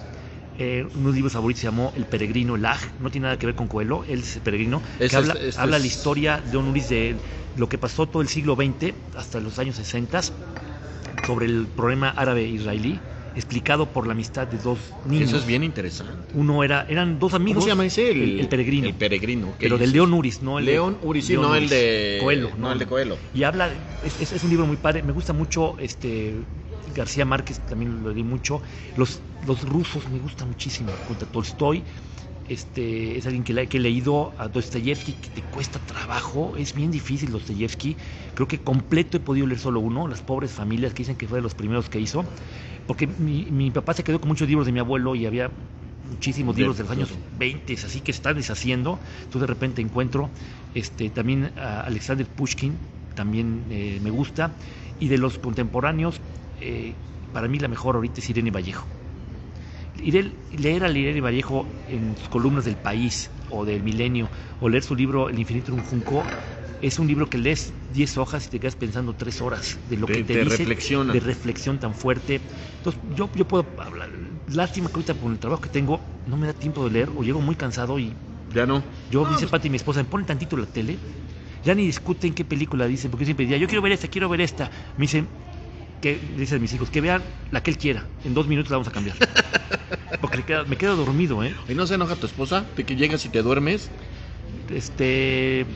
Eh, uno de los libros favoritos se llamó El Peregrino, Lag, no tiene nada que ver con Coelho, él es el peregrino, que Ese habla, este habla es- la historia de Onuris de lo que pasó todo el siglo XX hasta los años 60 sobre el problema árabe-israelí, explicado por la amistad de dos niños. Eso es bien interesante. Uno era, eran dos amigos. ¿Cómo se llama ese? El, el peregrino. El peregrino. ¿qué pero del? León Uris, no el León Uris, sí, no el de Coelho, no el de Coelho. Y habla, es, es- es un libro muy padre, me gusta mucho este García Márquez, también lo leí mucho. Los, los rusos me gustan muchísimo, junto a Tolstoy. Este, es alguien que, le- que he leído a Dostoyevsky, que te cuesta trabajo, es bien difícil Dostoyevsky. Creo que completo he podido leer solo uno, Las pobres familias, que dicen que fue de los primeros que hizo. Porque mi, mi papá se quedó con muchos libros de mi abuelo y había muchísimos De- libros de los años claro. 20, así que se están deshaciendo. Entonces de repente encuentro este, también a Alexander Pushkin, también eh, me gusta. Y de los contemporáneos, eh, para mí la mejor ahorita es Irene Vallejo. Irel- leer a Irene Vallejo en sus columnas del País o del Milenio, o leer su libro El infinito en un junco, es un libro que lees 10 hojas y te quedas pensando 3 horas de lo Te- que te, te dice, reflexiona. de reflexión tan fuerte. Entonces, yo, yo puedo hablar. Lástima que ahorita con el trabajo que tengo no me da tiempo de leer o llego muy cansado y Ya no. yo, No, dice pues, Pati, mi esposa, me ponen tantito la tele, ya ni discuten qué película dicen, porque yo siempre diría, yo quiero ver esta, quiero ver esta. Me dicen, que dicen mis hijos, que vean la que él quiera, en dos minutos la vamos a cambiar. Porque queda- me quedo dormido, ¿eh? ¿Y no se enoja tu esposa de que llegas y te duermes? Este.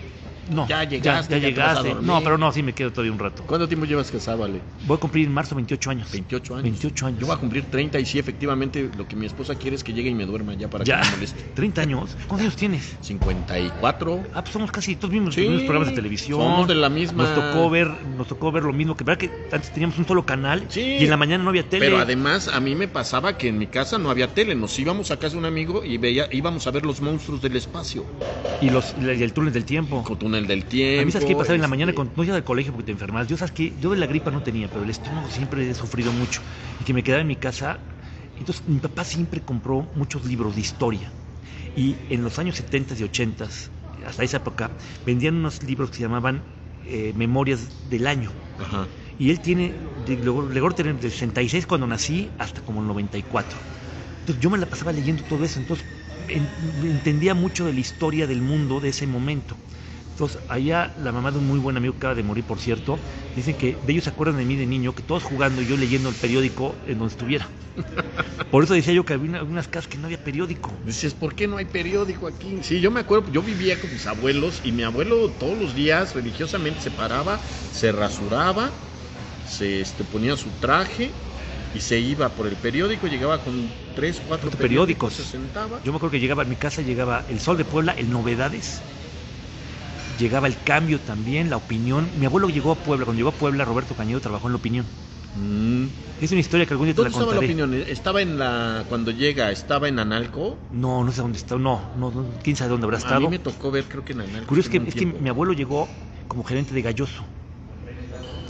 No, Ya llegaste, ya, llegaste. No, pero no, sí me quedo todavía un rato. ¿Cuánto tiempo llevas casado, Ale? Voy a cumplir en marzo 28 años. 28 años. 28 años. Yo voy a cumplir 30 y sí, efectivamente, lo que mi esposa quiere es que llegue y me duerma ya para Ya, que no me moleste. 30 años. ¿Cuántos años tienes? 54. Ah, pues somos casi todos mismos Sí, los mismos programas de televisión. somos de la misma- Nos tocó ver, nos tocó ver lo mismo que verdad que antes teníamos un solo canal Sí. y en la mañana no había tele. Pero además a mí me pasaba que en mi casa no había tele, nos íbamos a casa de un amigo y veía, íbamos a ver los monstruos del espacio, y los y el túnel del tiempo. con túnel del tiempo. A mí sabes qué pasaba en la mañana este, cuando no iba al colegio porque te enfermas. Yo sabes que yo de la gripa no tenía, pero el estómago siempre he sufrido mucho y que me quedaba en mi casa. Entonces mi papá siempre compró muchos libros de historia y en los años 70 y 80 hasta esa época vendían unos libros que se llamaban eh, Memorias del año. Ajá. Y él tiene, logró, tener del 66 cuando nací hasta como el 94. Entonces yo me la pasaba leyendo todo eso, entonces en- entendía mucho de la historia del mundo de ese momento. Entonces allá la mamá de un muy buen amigo que acaba de morir, por cierto, dicen que de ellos se acuerdan de mí de niño, que todos jugando y yo leyendo el periódico en donde estuviera. Por eso decía yo que había una- unas casas que no había periódico. Dices, ¿por qué no hay periódico aquí? Sí, yo me acuerdo, yo vivía con mis abuelos y mi abuelo todos los días religiosamente se paraba, se rasuraba, se este, ponía su traje y se iba por el periódico, llegaba con tres, cuatro Cuatro periódicos, periódicos. se sentaba. Yo me acuerdo que llegaba a mi casa, llegaba El Sol de Puebla, el Novedades, llegaba El Cambio también, La Opinión. Mi abuelo llegó a Puebla, cuando llegó a Puebla, Roberto Cañedo trabajó en La Opinión. Mm. Es una historia que algún día te la ¿Dónde estaba la contaré. opinión? ¿Estaba en la, cuando llega, estaba en Analco? No, no sé dónde está, no, no, no, quién sabe dónde habrá A mí estado. me tocó ver, creo que en Analco. Curioso es que, es que mi abuelo llegó como gerente de Galloso.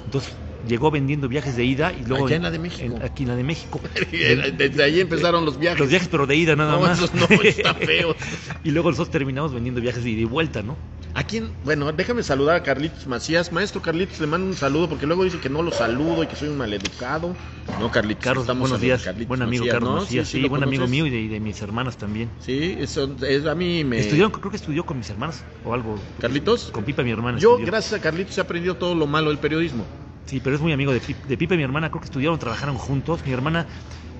Entonces llegó vendiendo viajes de ida y luego Allá en la de México. en- aquí en la de México. Desde ahí empezaron los viajes. Los viajes pero de ida nada No, más. esos no, está feo. y luego nosotros terminamos vendiendo viajes de ida y vuelta, ¿no? ¿A quién? Bueno, déjame saludar a Carlitos Macías. Maestro Carlitos, le mando un saludo porque luego dice que no lo saludo y que soy un maleducado. No, Carlitos. Carlos, estamos buenos días, Carlitos buen amigo Macías, Carlos ¿no? Macías, sí, lo buen amigo mío y de, y de mis hermanas también. Sí, eso es a mí me... Estudiaron, creo que estudió con mis hermanas o algo. ¿Carlitos? Con Pipa, mi hermana. Yo, estudió. gracias a Carlitos, he aprendido todo lo malo del periodismo. Sí, pero es muy amigo de, Pi- de mi hermana. Creo que estudiaron, trabajaron juntos. Mi hermana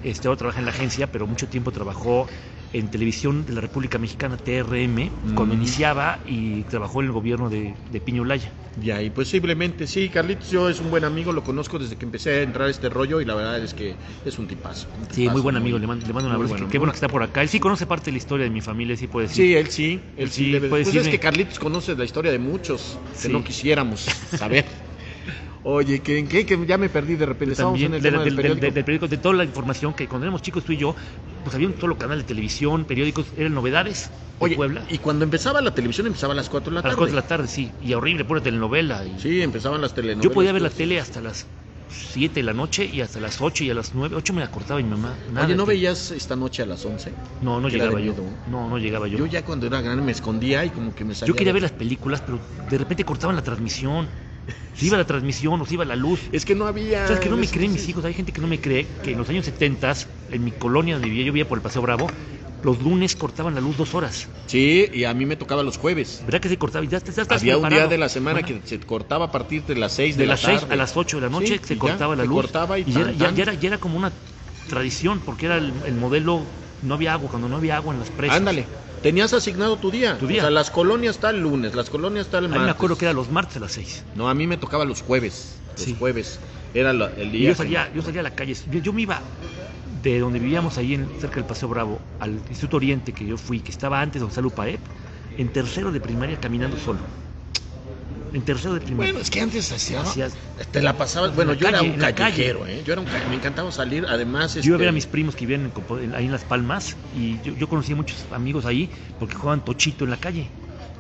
este, ahora trabaja en la agencia, pero mucho tiempo trabajó en televisión de la República Mexicana, TRM, cuando Mm. iniciaba y trabajó en el gobierno de, de Piño Laya. Y ahí, posiblemente, sí, Carlitos, yo es un buen amigo, lo conozco desde que empecé a entrar a este rollo y la verdad es que es un tipazo. un Sí, muy buen amigo, le mando, le mando un abrazo. bueno, Qué bueno que está por acá. Él sí conoce parte de la historia de mi familia, sí puede Sí, decir. él sí, él sí, Sí, puede Pues es decirme- que Carlitos conoce la historia de muchos que Sí. no quisiéramos saber. Oye, que, que, que ya me perdí de repente. También en el del, tema del del- periódico. del periódico, de toda la información que cuando éramos chicos tú y yo, pues había un solo canal de televisión, periódicos, eran novedades de Oye, Puebla. y cuando empezaba la televisión empezaba a las 4 de la a las tarde. 4 de la tarde, sí. Y horrible, pura telenovela. y- Sí, empezaban las telenovelas. Yo podía ver la tele hasta las 7 de la noche y hasta las 8 y a las 9. 8 me la cortaba mi mamá. Nada Oye, ¿no que- veías esta noche a las 11? No, no de llegaba yo. No, no llegaba yo. Yo Yo, ya cuando era grande me escondía y como que me salía. quería de- ver las películas, pero de repente cortaban la transmisión. Se iba la transmisión o se iba la luz. Es que no había. ¿Sabes que no me es- creen mis hijos? Hay gente que no me cree que en los años 70, en mi colonia donde vivía, yo vivía por el Paseo Bravo, los lunes cortaban la luz dos horas. Sí, y a mí me tocaba los jueves. ¿Verdad que se cortaba? Y ya, ya estás Había un día de la semana Bueno, que se cortaba a partir de las 6 de, de la las 6 tarde. a las 8 de la noche Sí, se y ya, cortaba la se luz. cortaba y ya, tan, era, ya era, ya era como una tradición, porque era el, el modelo, no había agua, cuando no había agua en las presas. Ándale. Tenías asignado tu día. Tu día. O sea, las colonias tal lunes, las colonias tal A martes. mí me acuerdo que era los martes a las 6. No, a mí me tocaba los jueves. Los Sí. jueves. Era la- el Y día. yo salía, yo salía a la calle. Yo, yo me iba de donde vivíamos ahí en, cerca del Paseo Bravo al Instituto Oriente que yo fui, que estaba antes donde está Lupaep, en tercero de primaria caminando solo. En tercero de primaria. Bueno, es que antes hacía. Hacías- Te la pasabas. Bueno, la yo era calle, la calle. callejero, ¿eh? Yo era un ca- Me encantaba salir. Además, Yo a este, a mis primos que vivían en ahí en Las Palmas y yo, yo conocí a muchos amigos ahí porque jugaban tochito en la calle.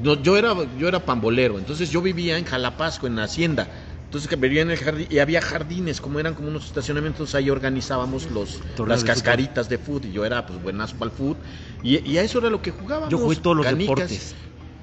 No, yo era yo era pambolero, entonces yo vivía en Jalapasco, en la hacienda. Entonces que vivía en el jardín y había jardines, como eran como unos estacionamientos, ahí organizábamos los Torneos las de cascaritas de fútbol y yo era pues buenazo para el fútbol y, y a eso era lo que jugábamos. Yo jugué todos los canicas. deportes.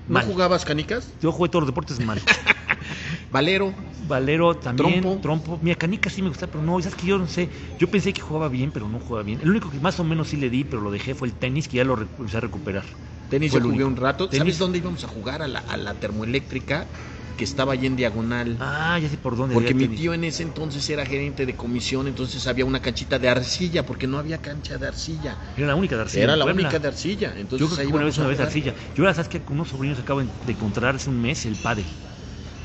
¿No Mal. jugabas canicas? Yo jugué todos los deportes mal. Valero. Valero también, Trompo. trompo. Mira, canica sí me gustaba, pero no, sabes que yo no sé. Yo pensé que jugaba bien, pero no jugaba bien. El único que más o menos sí le di, pero lo dejé fue el tenis, que ya lo empecé a recuperar. Tenis Fue yo el jugué único. un rato. Tenis. ¿Sabes dónde íbamos a jugar? A la, a la termoeléctrica que estaba ahí en diagonal. Ah, ya sé por dónde. Porque mi tío en ese entonces era gerente de comisión, entonces había una canchita de arcilla, porque no había cancha de arcilla. Era la única de Arcilla. Era la Puebla. única de arcilla. Entonces Yo creo que ahí una vez, una vez jugar. Arcilla. Yo ahora sabes que con unos sobrinos acabo de de encontrar hace un mes el padre.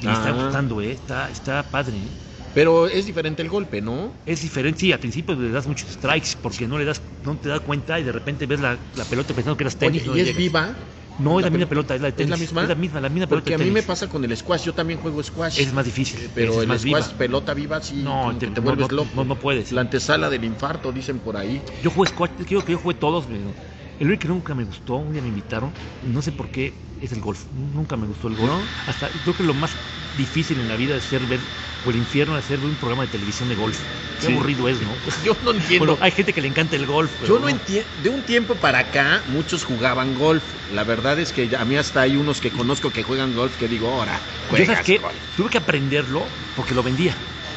Y está Ah. gustando, ¿eh? Está, está padre. ¿eh? Pero es diferente el golpe, ¿no? Es diferente, sí, al principio le das muchos strikes porque no le das, no te das cuenta y de repente ves la, la pelota pensando que eras tenis. Oye, no ¿y es llegas. viva? No, es la misma pel- pelota, es la de ¿Es la misma? Es la misma, la misma pelota Porque a mí me pasa con el squash, yo también juego squash. Es más difícil, pero es el más squash, viva. pelota viva, sí, No, te- te no, vuelves no, loco. no, no puedes. La antesala del infarto, dicen por ahí. Yo jugué squash, creo que yo jugué todos. pero El único que nunca me gustó, un día me invitaron, no sé por qué, es el golf. Nunca me gustó el golf. ¿No? Hasta creo que lo más difícil en la vida es ser ver, o el infierno ver un programa de televisión de golf. Qué Sí. aburrido es, ¿no? Yo no entiendo. Bueno, hay gente que le encanta el golf. Yo no entiendo. De un tiempo para acá, muchos jugaban golf. La verdad es que a mí hasta hay unos que conozco que juegan golf que digo, ahora, juegas golf". tuve que aprenderlo porque lo vendía.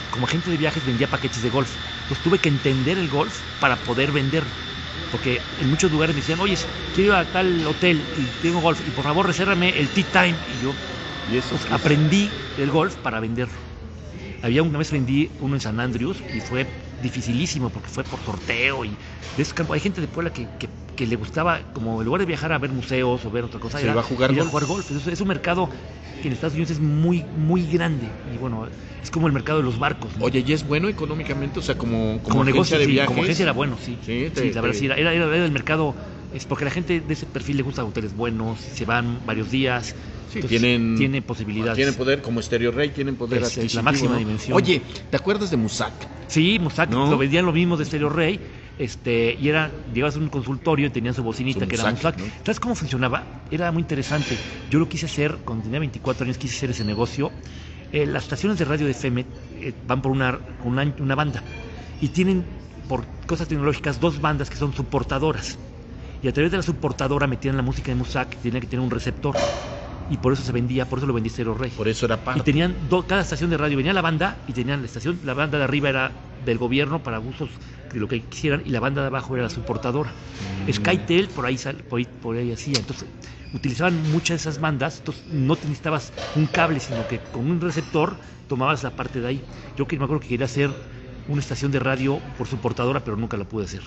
Como agente de viajes vendía paquetes de golf. Entonces tuve que entender el golf para poder venderlo. Porque en muchos lugares me decían, oye, quiero ir a tal hotel y tengo golf y por favor resérrame el tea time. Y yo Y eso pues, aprendí el golf para venderlo. Había una vez vendí uno en San Andrews y fue dificilísimo porque fue por sorteo y de esos campos. Hay gente de Puebla que, que- que le gustaba, como en lugar de viajar a ver museos o ver otra cosa, Se era iba a jugar golf. jugar golf. Es, es un mercado que en Estados Unidos es muy, muy grande y bueno, es como el mercado de los barcos. ¿no? Oye, ¿y es bueno económicamente? O sea, como, como, negocio, de sí, viajes. como agencia era bueno, sí. Sí, Sí, te- la verdad te- sí, era, era, era el mercado, es porque a la gente de ese perfil le gusta hoteles buenos, se van varios días. Sí, entonces tienen, tiene posibilidades. Tienen poder, como Stereo Rey, tienen poder Es- es la máxima ¿no? dimensión. Oye, ¿te acuerdas de Musac? Sí, Musac, ¿No? lo vendían lo mismo de Stereo Rey. Este, y era, llegabas a un consultorio y tenían su bocinita Su que era Musac, Musac. ¿no? ¿Sabes cómo funcionaba? Era muy interesante. Yo lo quise hacer, cuando tenía 24 años quise hacer ese negocio. Eh, las estaciones de radio de FM eh, van por una, una, una banda y tienen, por cosas tecnológicas, dos bandas que son subportadoras. Y a través de la subportadora metían la música de Musac, que tenía que tener un receptor. Y por eso se vendía, por eso lo vendí Stereo Rey. Por eso era Y parte. tenían do- cada estación de radio venía la banda y tenían la estación, la banda de arriba era del gobierno para usos de lo que quisieran y la banda de abajo era la soportadora. Mm. Skytel por ahí sal- por ahí, por ahí hacía, entonces utilizaban muchas de esas bandas, entonces no te necesitabas un cable, sino que con un receptor tomabas la parte de ahí. Yo que me acuerdo que quería hacer una estación de radio por soportadora, pero nunca la pude hacer.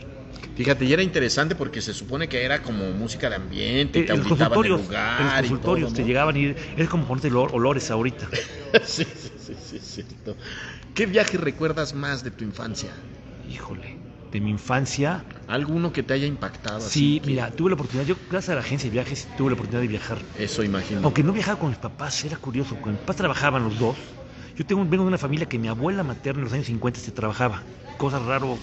Fíjate, y era interesante porque se supone que era como música de ambiente, Eh, te el consultorios, lugar en los y todo, consultorios te ¿no? llegaban y es como ponerte olor- olores ahorita. sí, sí, sí, sí, cierto. ¿Qué viaje recuerdas más de tu infancia? Híjole, de mi infancia, ¿Alguno que te haya impactado? así Sí, mira, tuve la oportunidad, yo gracias a la agencia de viajes tuve la oportunidad de viajar. Eso imagino. Aunque no viajaba con mis papás, era curioso, con mis papás trabajaban los dos. Yo tengo, vengo de una familia que mi abuela materna en los años 50 se trabajaba. Cosa raro,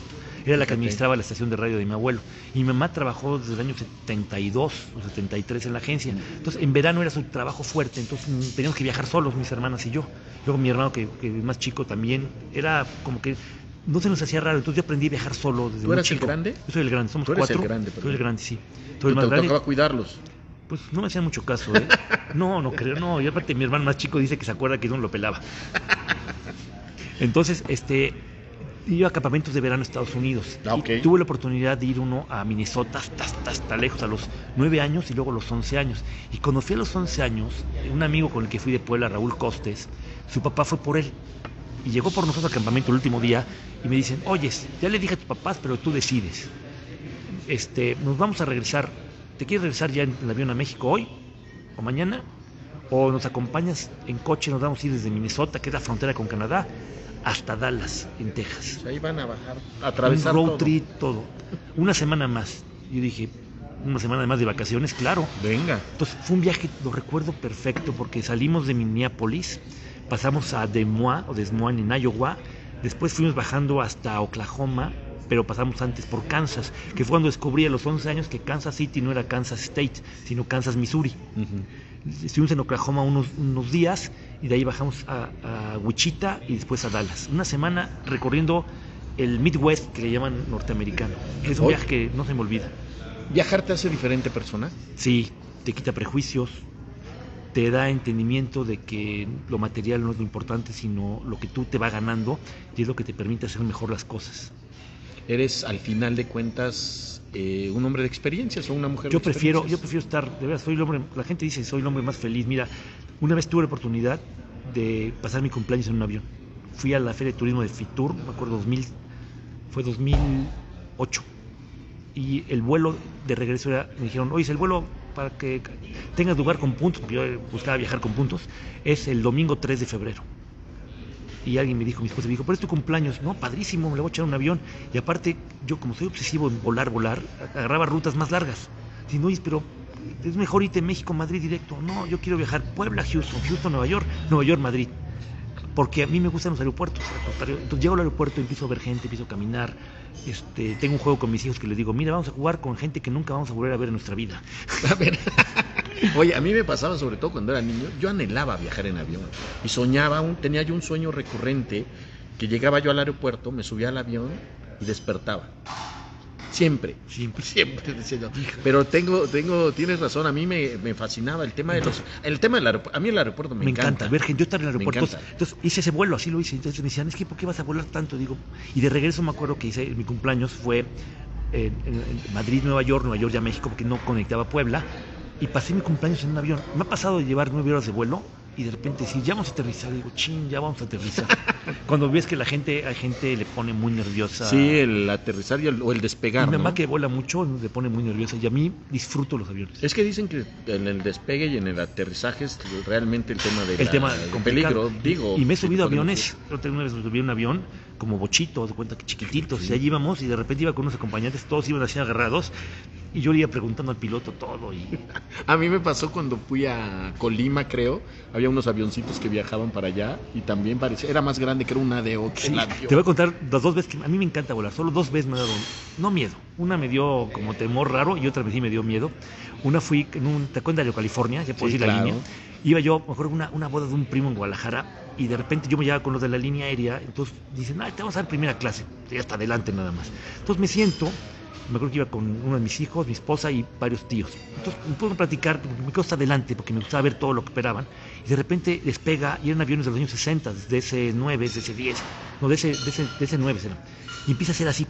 era la que administraba la estación de radio de mi abuelo. Y mi mamá trabajó desde el año 72 o 73 en la agencia. Entonces, en verano era su trabajo fuerte, entonces mm, teníamos que viajar solos, mis hermanas y yo. Luego mi hermano, que, que es más chico también, era como que no se nos hacía raro, entonces yo aprendí a viajar solo desde ¿Tú muy eras el grande? Yo soy el grande, somos Tú eres el cuatro. grande, Soy el grande, sí. Soy el te más grande. tocaba cuidarlos. Pues no me hacían mucho caso, ¿eh? No, no creo, no. Y aparte mi hermano más chico dice que se acuerda que yo no lo pelaba. Entonces, este, iba a campamentos de verano a Estados Unidos. Ah, Y tuve la oportunidad de ir uno a Minnesota hasta, hasta, hasta lejos, a los 9 años y luego a los 11 años. Y cuando fui a los 11 años, un amigo con el que fui de Puebla, Raúl Costes, su papá fue por él. Y llegó por nosotros al campamento el último día y me dicen, oyes, ya le dije a tus papás, pero tú decides. Este, nos vamos a regresar. ¿Te quieres regresar ya en el avión a México hoy o mañana? ¿O nos acompañas en coche? Nos vamos a ir desde Minnesota, que es la frontera con Canadá, hasta Dallas, en Texas Ahí van a bajar, un atravesar road todo. trip, todo. Una semana más. Yo dije, una semana más de vacaciones, claro. Venga. Entonces fue un viaje, lo recuerdo perfecto, porque salimos de Minneapolis, pasamos a Des Moines, o Des Moines en Iowa, después fuimos bajando hasta Oklahoma, pero pasamos antes por Kansas, que fue cuando descubrí a los 11 años que Kansas City no era Kansas State, sino Kansas, Missouri. Estuvimos en Oklahoma unos, unos días y de ahí bajamos a, a Wichita y después a Dallas. Una semana recorriendo el Midwest, que le llaman norteamericano. Es un viaje que no se me olvida. ¿Viajar te hace diferente persona? Sí, te quita prejuicios, te da entendimiento de que lo material no es lo importante, sino lo que tú te va ganando y es lo que te permite hacer mejor las cosas. Eres, al final de cuentas, eh, un hombre de experiencias o una mujer Yo de prefiero, yo prefiero estar, de verdad, soy el hombre, la gente dice soy el hombre más feliz. Mira, una vez tuve la oportunidad de pasar mi cumpleaños en un avión. Fui a la Feria de Turismo de Fitur, me acuerdo 2000, fue 2008. Y el vuelo de regreso era, me dijeron, oye, el vuelo para que tengas lugar con puntos, porque yo buscaba viajar con puntos, es el domingo 3 de febrero. Y alguien me dijo, mi esposa me dijo, pero es tu cumpleaños. No, padrísimo, me le voy a echar un avión. Y aparte, yo como soy obsesivo en volar, volar, agarraba rutas más largas. Si no, pero es mejor irte a México, Madrid directo. No, yo quiero viajar Puebla, Houston, Houston, Nueva York, Nueva York, Madrid. Porque a mí me gustan los aeropuertos. Entonces llego al aeropuerto, empiezo a ver gente, empiezo a caminar. Este, tengo un juego con mis hijos que les digo, mira, vamos a jugar con gente que nunca vamos a volver a ver en nuestra vida. A ver. Oye, a mí me pasaba sobre todo cuando era niño, yo anhelaba viajar en avión y soñaba, un, tenía yo un sueño recurrente que llegaba yo al aeropuerto, me subía al avión y despertaba. Siempre, Siempre. siempre decía yo. Pero tengo, tengo, tienes razón, a mí me, me fascinaba el tema de los, el tema del aeropuerto, a mí el aeropuerto me, Me, encanta. ver gente, yo estar en el aeropuerto. Entonces, hice ese vuelo, así lo hice. Entonces me decían, es que ¿por qué vas a volar tanto? Digo, y de regreso me acuerdo que hice mi cumpleaños fue en, en- en Madrid, Nueva York, Nueva York ya México, porque no conectaba Puebla. Y pasé mi cumpleaños en un avión. Me ha pasado de llevar nueve horas de vuelo y de repente decir, ya vamos a aterrizar. Digo, chin, ya vamos a aterrizar. Cuando ves que la gente, hay gente le pone muy nerviosa. Sí, el aterrizar y el- o el Y despegar. mi mamá ¿no? que vuela mucho le pone muy nerviosa y a mí disfruto los aviones. Es que dicen que en el despegue y en el aterrizaje es realmente el tema de el la- tema del complicado. peligro, digo. Y me he subido a aviones, otra vez me subí a un avión como bochito, de cuenta que chiquititos, y allí íbamos y de repente iba con unos acompañantes, todos iban así agarrados, y yo le iba preguntando al piloto todo, y A mí me pasó cuando fui a Colima, creo. Había unos avioncitos que viajaban para allá y también parecía, era más grande que era un ADO que Sí, te voy a contar las dos veces que a mí me encanta volar, solo dos veces me ha dado, no miedo, una me dio como temor raro y otra vez sí me dio miedo. Una fui en un, ¿te acuerdas de California? Ya puedo Sí, decir la claro. línea. Iba yo, mejor una, una boda de un primo en Guadalajara y de repente yo me llevaba con los de la línea aérea, entonces dicen, ay, te vamos a dar primera clase, ya hasta adelante nada más. Entonces me siento, me acuerdo que iba con uno de mis hijos, mi esposa y varios tíos. Entonces me puedo platicar, porque me quedo hasta adelante porque me gustaba ver todo lo que operaban. Y de repente despega, y eran aviones de los años 60, de ese 9, de ese 10, no, de ese, de ese, de ese 9 será. Y empieza a ser así.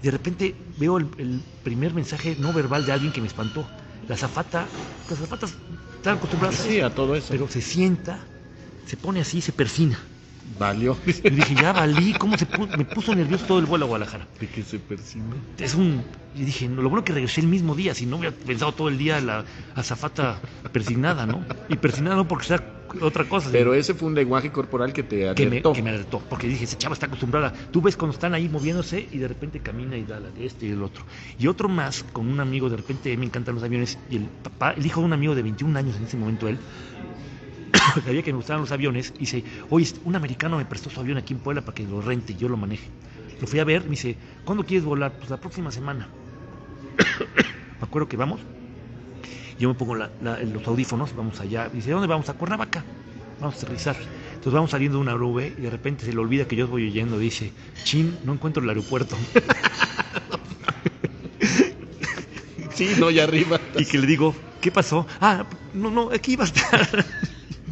Y de repente veo el, el primer mensaje no verbal de alguien que me espantó. La zafata, las zafatas están acostumbradas a Sí, eso, a todo eso. pero se sienta, se pone así y se persina. Valió. Y dije, ya valí, ¿cómo se puso? Me puso nervioso todo el vuelo a Guadalajara. De que se persina. Es un. Y dije, no, lo bueno que regresé el mismo día, si no hubiera pensado todo el día la azafata persignada, ¿no? Y persignada no porque sea otra cosa. Pero ese fue un lenguaje corporal que te que me, alertó. que me alertó, porque dije, esa chava está acostumbrada. Tú ves cuando están ahí moviéndose y de repente camina y da la de este y el otro. Y otro más, con un amigo, de repente me encantan los aviones, y el papá, el hijo de un amigo de 21 años en ese momento, él, sabía que me gustaban los aviones, y dice, oye, un americano me prestó su avión aquí en Puebla para que lo rente y yo lo maneje. Lo fui a ver, me dice, ¿cuándo quieres volar? Pues la próxima semana. me acuerdo que vamos, yo me pongo la- la- los audífonos, vamos allá, dice, ¿dónde vamos? A Cuernavaca, vamos a aterrizar. Entonces vamos saliendo de una nube y de repente se le olvida que yo voy oyendo, dice, chin, no encuentro el aeropuerto. Sí, no, ya arriba. y que le digo, ¿Qué pasó? Ah, no, no, aquí iba a estar.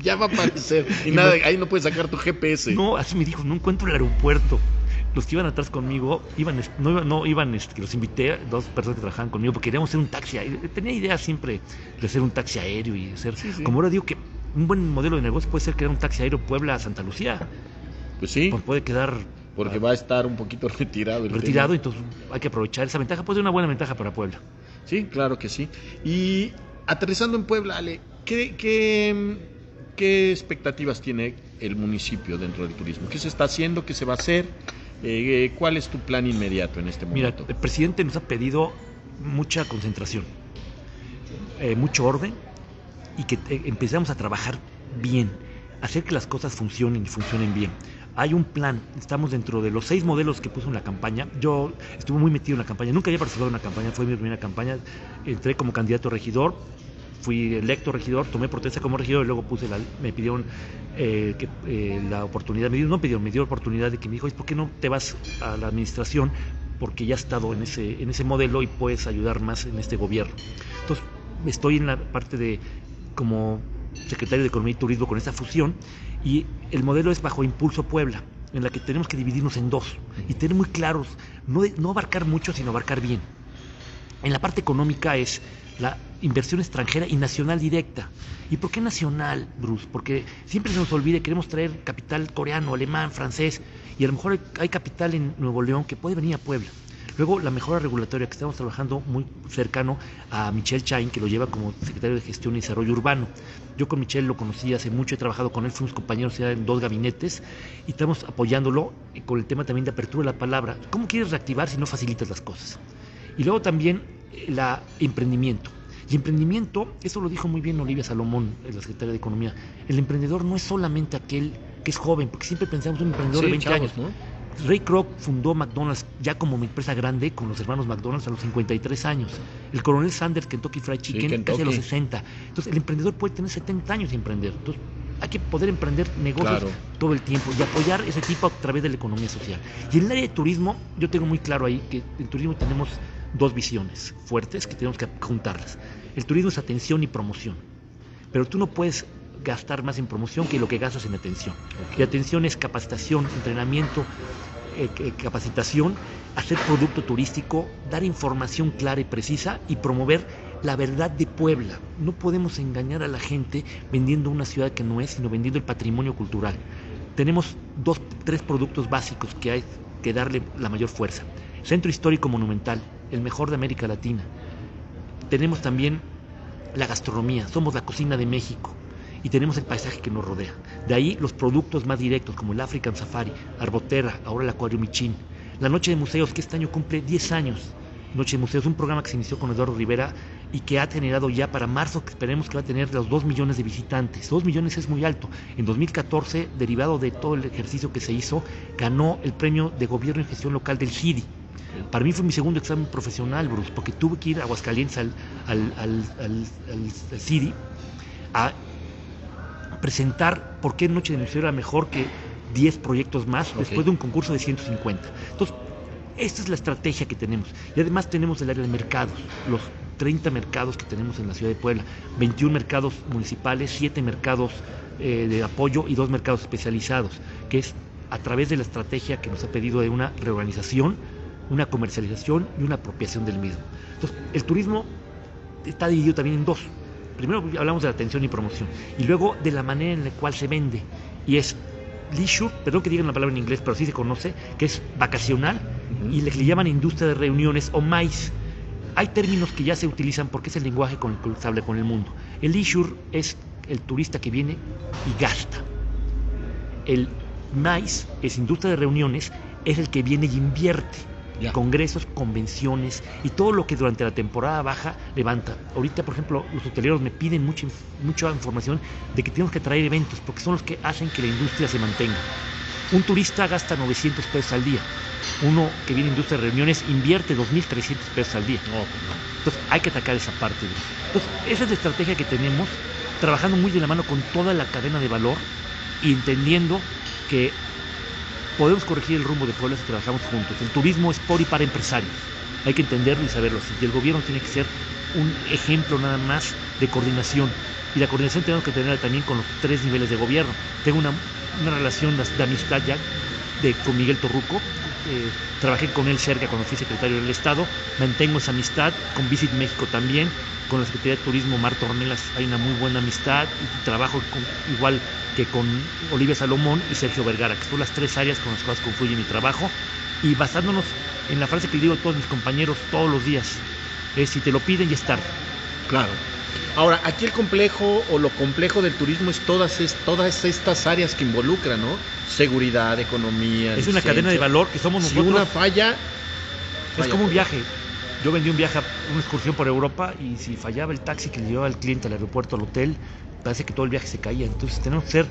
Ya va a aparecer. Y, nada, ahí no puedes sacar tu GPS. No, así me dijo, no encuentro el aeropuerto. Los que iban atrás conmigo, iban, no, iban, no iban, este, los invité, dos personas que trabajaban conmigo, porque queríamos hacer un taxi. Tenía idea siempre de hacer un taxi aéreo y hacer. Como ahora digo que un buen modelo de negocio puede ser crear un taxi aéreo Puebla a Santa Lucía. Pues sí. Pues puede quedar porque va a estar un poquito retirado. El retirado, entonces hay que aprovechar esa ventaja, puede ser una buena ventaja para Puebla. Sí, claro que sí. Y aterrizando en Puebla, Ale, ¿qué, qué, qué expectativas tiene el municipio dentro del turismo? ¿Qué se está haciendo? ¿Qué se va a hacer? Eh, ¿Cuál es tu plan inmediato en este momento? Mira, el presidente nos ha pedido mucha concentración, eh, mucho orden y que eh, empecemos a trabajar bien, hacer que las cosas funcionen y funcionen bien. Hay un plan, estamos dentro de los seis modelos que puso en la campaña. Yo estuve muy metido en la campaña, nunca había participado en una campaña, fue mi primera campaña. Entré como candidato a regidor, fui electo regidor, tomé protesta como regidor y luego puse la, me pidieron eh, que, eh, la oportunidad, me dio, no pidieron, me dio la oportunidad de que me dijo, ¿por qué no te vas a la administración? Porque ya has estado en ese, en ese modelo y puedes ayudar más en este gobierno. Entonces, estoy en la parte de como secretario de Economía y Turismo con esta fusión y el modelo es bajo Impulso Puebla, en la que tenemos que dividirnos en dos y tener muy claros, no, no abarcar mucho, sino abarcar bien. En la parte económica es la inversión extranjera y nacional directa. ¿Y por qué nacional, Bruce? Porque siempre se nos olvide, queremos traer capital coreano, alemán, francés, y a lo mejor hay capital en Nuevo León que puede venir a Puebla. Luego, la mejora regulatoria, que estamos trabajando muy cercano a Michelle Chain, que lo lleva como secretario de Gestión y Desarrollo Urbano. Yo con Michelle lo conocí hace mucho, he trabajado con él, fuimos compañeros ya en dos gabinetes y estamos apoyándolo con el tema también de apertura de la palabra. ¿Cómo quieres reactivar si no facilitas las cosas? Y luego también el eh, emprendimiento. Y emprendimiento, eso lo dijo muy bien Olivia Salomón, la secretaria de Economía, el emprendedor no es solamente aquel que es joven, porque siempre pensamos en un emprendedor de 20 años. ¿no? Ray Kroc fundó McDonald's ya como empresa grande con los hermanos McDonald's a los 53 años. El coronel Sanders, Kentucky Fried Chicken, casi a los 60. Entonces, el emprendedor puede tener 70 años y emprender. Entonces, hay que poder emprender negocios todo el tiempo y apoyar ese tipo a través de la economía social. Y en el área de turismo, yo tengo muy claro ahí que en turismo tenemos dos visiones fuertes que tenemos que juntarlas. El turismo es atención y promoción. Pero tú no puedes gastar más en promoción que lo que gastas en atención. Y atención es capacitación, entrenamiento, eh, capacitación, hacer producto turístico, dar información clara y precisa y promover la verdad de Puebla. No podemos engañar a la gente vendiendo una ciudad que no es, sino vendiendo el patrimonio cultural. Tenemos dos, tres productos básicos que hay que darle la mayor fuerza. Centro Histórico Monumental, el mejor de América Latina. Tenemos también la gastronomía, somos la cocina de México y tenemos el paisaje que nos rodea. De ahí los productos más directos como el African Safari, Arbotera, ahora el Acuario Michin. La Noche de Museos, que este año cumple 10 años. Noche de Museos, un programa que se inició con Eduardo Rivera y que ha generado ya para marzo, que esperemos que va a tener los 2 millones de visitantes. 2 millones es muy alto. En 2014, derivado de todo el ejercicio que se hizo, ganó el premio de gobierno y gestión local del CIDI. Para mí fue mi segundo examen profesional, Bruce, porque tuve que ir a Aguascalientes al, al, al, al CIDI a presentar por qué Noche de Museo era mejor que 10 proyectos más después de un concurso de 150. Entonces, esta es la estrategia que tenemos. Y además tenemos el área de mercados, los 30 mercados que tenemos en la ciudad de Puebla, 21 mercados municipales, 7 mercados eh, de apoyo y 2 mercados especializados, que es a través de la estrategia que nos ha pedido de una reorganización, una comercialización y una apropiación del mismo. Entonces, el turismo está dividido también en dos primero hablamos de la atención y promoción, y luego de la manera en la cual se vende. Y es leisure, perdón que digan la palabra en inglés, pero así se conoce, que es vacacional, y le, llaman industria de reuniones o MICE. Hay términos que ya se utilizan porque es el lenguaje con el que se habla con el mundo. El leisure es el turista que viene y gasta. El MICE es industria de reuniones, es el que viene y invierte congresos, convenciones y todo lo que durante la temporada baja levanta. Ahorita, por ejemplo, los hoteleros me piden mucha, mucha información de que tenemos que traer eventos porque son los que hacen que la industria se mantenga. Un turista gasta 900 pesos al día. Uno que viene a industria de reuniones invierte 2.300 pesos al día. Pues Entonces hay que atacar esa parte. Entonces esa es la estrategia que tenemos, trabajando muy de la mano con toda la cadena de valor y entendiendo que podemos corregir el rumbo de Puebla si trabajamos juntos. El turismo es por y para empresarios. Hay que entenderlo y saberlo. Y el gobierno tiene que ser un ejemplo nada más de coordinación. Y la coordinación tenemos que tenerla también con los tres niveles de gobierno. Tengo una relación de amistad ya de, con Miguel Torruco. Eh, trabajé con él cerca cuando fui secretario del Estado. Mantengo esa amistad con Visit México también. Con la Secretaría de Turismo Marta Ornelas hay una muy buena amistad. Y trabajo igual que con Olivia Salomón y Sergio Vergara, que son las tres áreas con las cuales confluye mi trabajo. Y basándonos en la frase que digo a todos mis compañeros todos los días, es si te lo piden, ya es tarde. Claro. Ahora, aquí el complejo o lo complejo del turismo es todas, es, todas estas áreas que involucran, ¿no? Seguridad, economía. Es una cadena de valor que somos nosotros. Si una falla. Es como un viaje. Yo vendí un viaje, una excursión por Europa y si fallaba el taxi que le llevaba al cliente al aeropuerto, al hotel, parece que todo el viaje se caía. Entonces tenemos que ser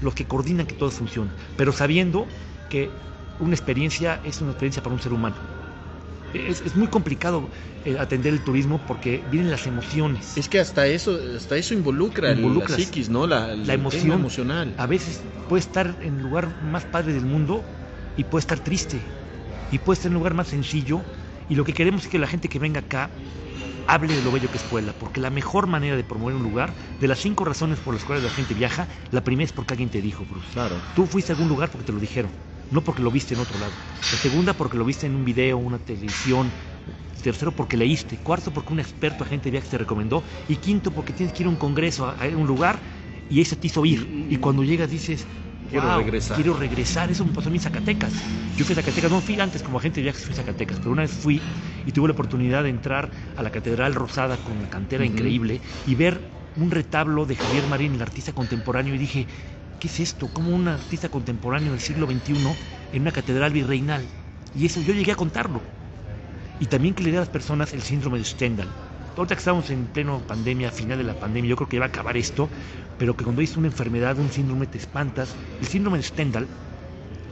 los que coordinan que todo funcione, pero sabiendo que una experiencia es una experiencia para un ser humano es, muy complicado eh, atender el turismo porque vienen las emociones. Es que hasta eso, hasta eso involucra, la psiquis, ¿no? La, emoción emocional. A veces puede estar en el lugar más padre del mundo y puede estar triste. Y puede estar en el lugar más sencillo. Y lo que queremos es que la gente que venga acá hable de lo bello que es Puebla, porque la mejor manera de promover un lugar, de las cinco razones por las cuales la gente viaja, la primera es porque alguien te dijo, Bruce. Claro. Tú fuiste a algún lugar porque te lo dijeron no porque lo viste en otro lado. La segunda porque lo viste en un video, una televisión. Tercero porque leíste. Cuarto porque un experto agente de viajes te recomendó. Y quinto porque tienes que ir a un congreso, a, un lugar y ese te hizo ir. Y cuando llegas dices, quiero regresar. Quiero regresar. Eso me pasó a mí en Zacatecas. Yo fui a Zacatecas, no fui antes como agente de viajes, fui a Zacatecas, pero una vez fui y tuve la oportunidad de entrar a la Catedral Rosada con una cantera increíble y ver un retablo de Javier Marín, el artista contemporáneo, y dije, ¿qué es esto? Como un artista contemporáneo del siglo XXI en una catedral virreinal. Y eso yo llegué a contarlo. Y también que le dé a las personas el síndrome de Stendhal. Ahorita que estamos en pleno pandemia, final de la pandemia, yo creo que va a acabar esto, pero que cuando hay una enfermedad, un síndrome, te espantas. El síndrome de Stendhal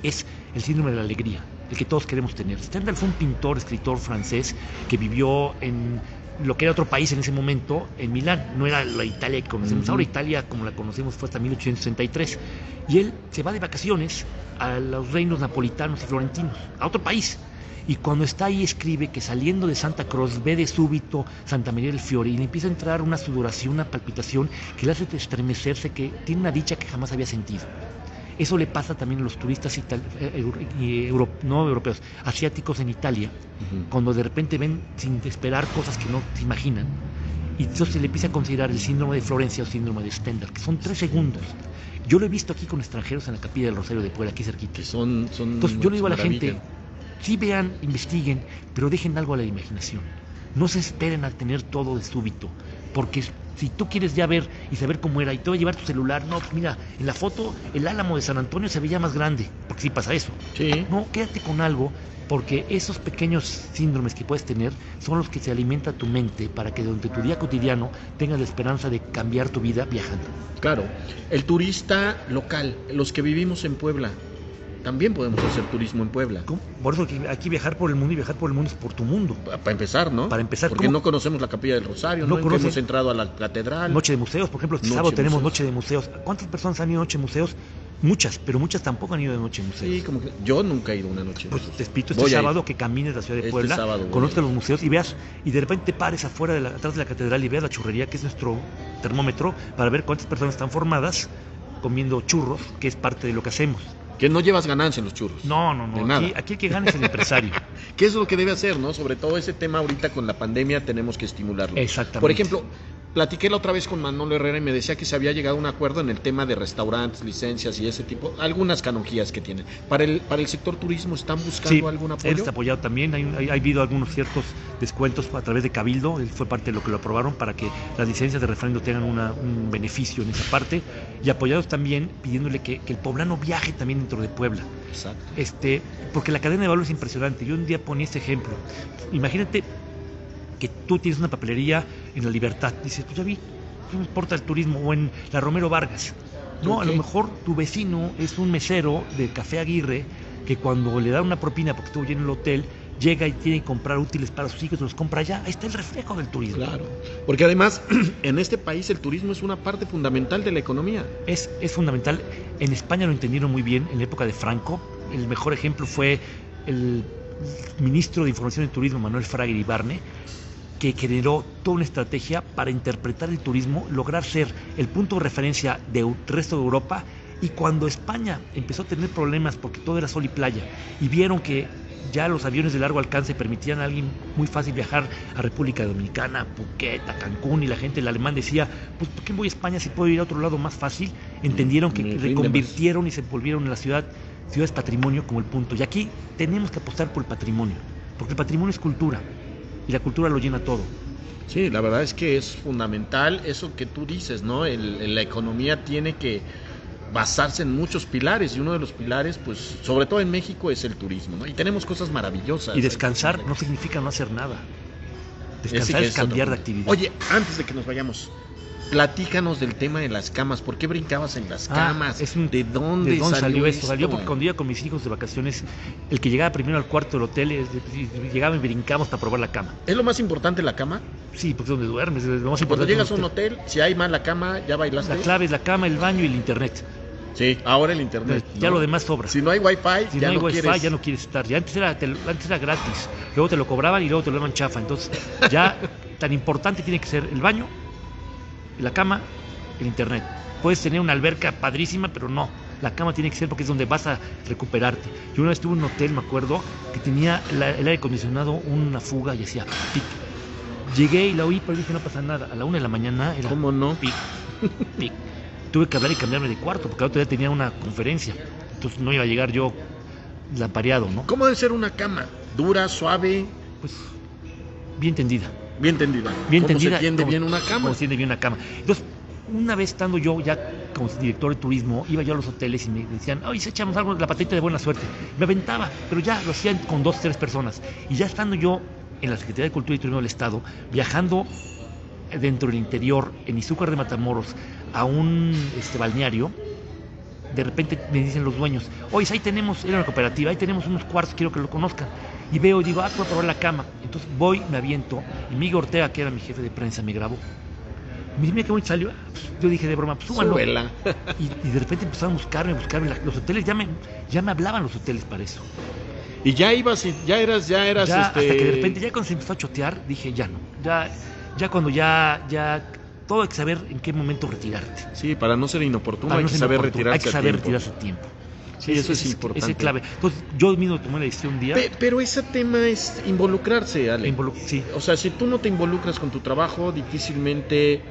es el síndrome de la alegría, el que todos queremos tener. Stendhal fue un pintor, escritor francés que vivió en lo que era otro país en ese momento, en Milán. No era la Italia que conocemos. Ahora Italia, como la conocemos, fue hasta 1863. Y él se va de vacaciones a los reinos napolitanos y florentinos, a otro país. Y cuando está ahí escribe que saliendo de Santa Cruz ve de súbito Santa María del Fiore y le empieza a entrar una sudoración, una palpitación que le hace estremecerse, que tiene una dicha que jamás había sentido. Eso le pasa también a los turistas eh, no europeos, asiáticos en Italia, cuando de repente ven sin esperar cosas que no se imaginan. Y entonces se le empieza a considerar el síndrome de Florencia o síndrome de Stendhal, que son tres segundos. Yo lo he visto aquí con extranjeros en la capilla del Rosario de Puebla, aquí cerquita. son, son entonces yo le digo a la gente, sí vean, investiguen, pero dejen algo a la imaginación. No se esperen a tener todo de súbito, porque si tú quieres ya ver y saber cómo era y te va a llevar tu celular, no, pues mira, en la foto el álamo de San Antonio se veía más grande, porque sí pasa eso. Sí. No, quédate con algo, porque esos pequeños síndromes que puedes tener son los que se alimenta tu mente para que durante tu día cotidiano tengas la esperanza de cambiar tu vida viajando. Claro, el turista local, los que vivimos en Puebla, también podemos hacer turismo en Puebla. Por eso aquí viajar por el mundo y viajar por el mundo es por tu mundo. Para empezar, ¿no? Para empezar. Porque no conocemos la Capilla del Rosario, no, no hemos entrado a la catedral. Noche de museos, por ejemplo, este sábado tenemos Noche de museos. ¿Cuántas personas han ido a Noche de museos? Muchas, pero muchas tampoco han ido de noche de museos. Sí, como que yo nunca he ido a una noche. Pues te explico este sábado que camines la ciudad de este Puebla, conozcas los museos y veas, y de repente pares afuera, de la, atrás de la catedral y veas la churrería, que es nuestro termómetro, para ver cuántas personas están formadas comiendo churros, que es parte de lo que hacemos. Que no llevas ganancia en los churros. No, no, no. Aquí, aquí, el que gana es el empresario. ¿Qué es lo que debe hacer, no? Sobre todo ese tema ahorita con la pandemia tenemos que estimularlo. Exactamente. Por ejemplo, platiqué la otra vez con Manolo Herrera y me decía que se había llegado a un acuerdo en el tema de restaurantes, licencias y ese tipo, algunas canonjías que tienen. Para el, para el sector turismo, ¿están buscando algún apoyo? Sí, está apoyado también. Hay, ha habido algunos ciertos descuentos a través de Cabildo, él fue parte de lo que lo aprobaron para que las licencias de refrendo tengan un beneficio en esa parte. Y apoyados también pidiéndole que, que, el poblano viaje también dentro de Puebla. Exacto. Este, porque la cadena de valor es impresionante. Yo un día ponía este ejemplo. Imagínate que tú tienes una papelería en la libertad. Dices, pues ya vi, no importa el turismo, o en la Romero Vargas. No, a lo mejor tu vecino es un mesero de Café Aguirre que cuando le da una propina porque estuvo lleno el hotel, llega y tiene que comprar útiles para sus hijos, los compra allá. Ahí está el reflejo del turismo. Claro, porque además en este país el turismo es una parte fundamental de la economía. Es, es fundamental. En España lo entendieron muy bien en la época de Franco. El mejor ejemplo fue el ministro de Información y Turismo, Manuel Fraga Ibarne, que generó toda una estrategia para interpretar el turismo, lograr ser el punto de referencia del resto de Europa y cuando España empezó a tener problemas porque todo era sol y playa y vieron que ya los aviones de largo alcance permitían a alguien muy fácil viajar a República Dominicana, Phuket, a Cancún y la gente, el alemán decía, pues ¿por qué voy a España si puedo ir a otro lado más fácil? Entendieron que reconvirtieron y se volvieron en la ciudad ciudades patrimonio como el punto. Y aquí tenemos que apostar por el patrimonio, porque el patrimonio es cultura y la cultura lo llena todo. Sí, la verdad es que es fundamental eso que tú dices, ¿no? El- la economía tiene que basarse en muchos pilares y uno de los pilares, pues, sobre todo en México, es el turismo, ¿no? Y tenemos cosas maravillosas. Y descansar no significa no hacer nada. Descansar es cambiar de actividad. Oye, antes de que nos vayamos, platícanos del tema de las camas. ¿Por qué brincabas en las Ah, camas? es un- ¿De dónde, ¿De dónde salió, esto? esto? Salió porque cuando iba con mis hijos de vacaciones, el que llegaba primero al cuarto del hotel, llegaba y brincamos para probar la cama. ¿Es lo más importante la cama? Sí, porque es donde duermes, es lo más Cuando importante. llegas a un hotel, si hay mala cama, ¿ya bailaste? La clave es la cama, el baño y el internet. Sí, ahora el internet. Ya ¿no? lo demás sobra. Si no hay wifi, Si ya no hay no wifi, quieres. ya no quieres estar. Ya antes era, te antes era gratis, luego te lo cobraban y luego te lo daban chafa. Entonces, ya tan importante tiene que ser el baño, la cama, el internet. Puedes tener una alberca padrísima, pero no. La cama tiene que ser porque es donde vas a recuperarte. Yo una vez estuve en un hotel, me acuerdo, que tenía la- el aire acondicionado una fuga y hacía pic. Llegué y la oí, pero dije no pasa nada. A la una de la mañana era ¿Cómo no? pic, pic. Tuve que hablar y cambiarme de cuarto porque el otro día tenía una conferencia. Entonces no iba a llegar yo lampareado, ¿no? ¿Cómo debe ser una cama? ¿Dura, suave, Pues bien tendida. Bien tendida? Bien ¿Cómo tendida. se tiende como- bien una cama? Como se tiende bien una cama. Entonces, una vez estando yo ya como director de turismo, iba yo a los hoteles y me decían, ay, si echamos algo, la patita de buena suerte. Me aventaba, pero ya lo hacían con dos, tres personas. Y ya estando yo en la Secretaría de Cultura y Turismo del Estado, viajando dentro del interior, en Izúcar de Matamoros, a un este, balneario, de repente me dicen los dueños, oye, ahí tenemos, era una cooperativa, ahí tenemos unos cuartos, quiero que lo conozcan. Y veo y digo, ah, puedo probar la cama. Entonces voy, me aviento, y Miguel Ortega, que era mi jefe de prensa, me grabó. Mira, mira qué bonito salió. Yo dije de broma, pues súbanlo. Y, y de repente empezaron a buscarme, a buscarme. Los hoteles, ya me, ya me hablaban los hoteles para eso. Y ya ibas ya eras, ya eras Ya, este. Hasta que de repente, ya cuando se empezó a chotear, dije, ya no. Ya, ya cuando ya, ya, todo hay que saber en qué momento retirarte. Sí, para no ser inoportuno Para hay no que saber retirarse. Hay que saber tiempo. retirarse a tiempo. Sí, eso es Ese importante. Es clave. Entonces, yo mismo tomé la decisión un día. Pe- pero ese tema es involucrarse, Ale. involu- sí, O sea, si tú no te involucras con tu trabajo, difícilmente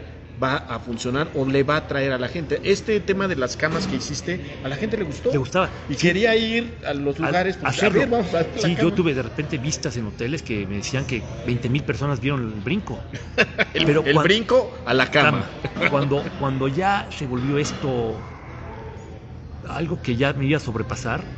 va a funcionar o le va a atraer a la gente. Este tema de las camas que hiciste, a la gente le gustó. le gustaba. Y quería ir a los lugares. pues, a hacerlo. ver, vamos a ver la sí, yo tuve de repente vistas en hoteles que me decían que 20 mil personas vieron el brinco. el, pero el brinco a la cama. cama. Cuando, cuando ya se volvió esto algo que ya me iba a sobrepasar,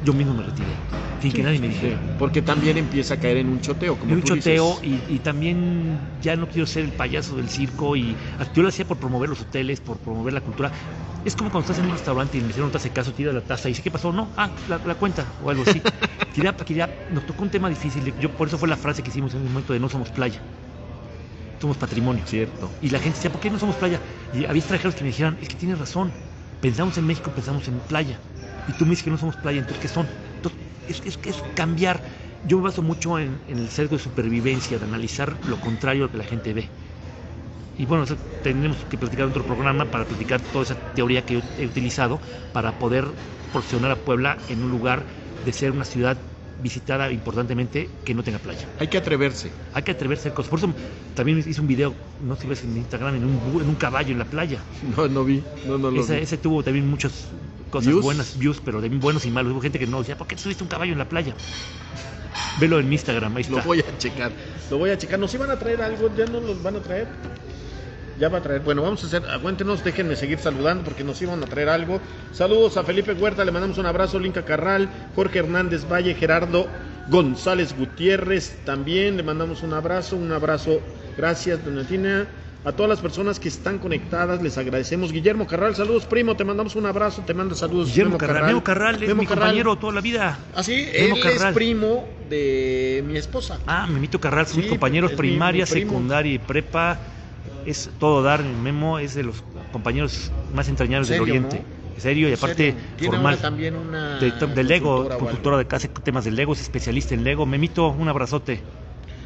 yo mismo me retiré, sin que nadie me Sí, dijera. porque también empieza a caer en un choteo, como En un tú choteo dices. y, y también ya no quiero ser el payaso del circo y yo lo hacía por promover los hoteles, por promover la cultura. Es como cuando estás en un restaurante y el mesero no te hace caso, tira la taza y dice, ¿qué pasó? No, ah, la, la cuenta o algo así. quería, quería, nos tocó un tema difícil, yo por eso fue la frase que hicimos en un momento de no somos playa, somos patrimonio. Cierto. Y la gente decía, ¿por qué no somos playa? Y había extranjeros que me dijeran, es que tienes razón, pensamos en México, pensamos en playa. Y tú me dices que no somos playa, entonces ¿qué son? Entonces, es, cambiar. Yo me baso mucho en, el sesgo de supervivencia, de analizar lo contrario a lo que la gente ve. Y bueno, tenemos que platicar otro programa para platicar toda esa teoría que he utilizado para poder posicionar a Puebla en un lugar de ser una ciudad visitada importantemente que no tenga playa. Hay que atreverse. Hay que atreverse a cosas. Por eso también hice un video, no sé si ves en Instagram, en un, bu- en un caballo en la playa. No, no vi. No, no lo Ese, vi. ese tuvo también muchas cosas ¿Views? buenas, views, pero también buenos y malos. Hubo gente que no decía, ¿por qué subiste un caballo en la playa? Velo en mi Instagram, ahí Lo está. voy a checar. Lo voy a checar. ¿Nos iban a traer algo? ¿Ya no los van a traer? Ya va a traer. Bueno, vamos a hacer. Aguántenos, déjenme seguir saludando porque nos iban a traer algo. Saludos a Felipe Huerta, le mandamos un abrazo. Linca Carral, Jorge Hernández Valle, Gerardo González Gutiérrez. También le mandamos un abrazo. Un abrazo. Gracias, doña Tina. A todas las personas que están conectadas, les agradecemos. Guillermo Carral, saludos, primo. Te mandamos un abrazo. Te manda saludos. Guillermo Carral, Memo Carral es Memo mi Carral. compañero toda la vida. Ah, sí, él es primo de mi esposa. Ah, Memito Carral, son Sí, mis compañeros mi- primaria, mi secundaria y prepa. Es todo dar. Memo es de los compañeros más entrañables del Oriente. ¿no? Serio y aparte serio. Formal. también una de, de Lego, consultora de casa, temas de Lego, es especialista en Lego. Memito, un abrazote.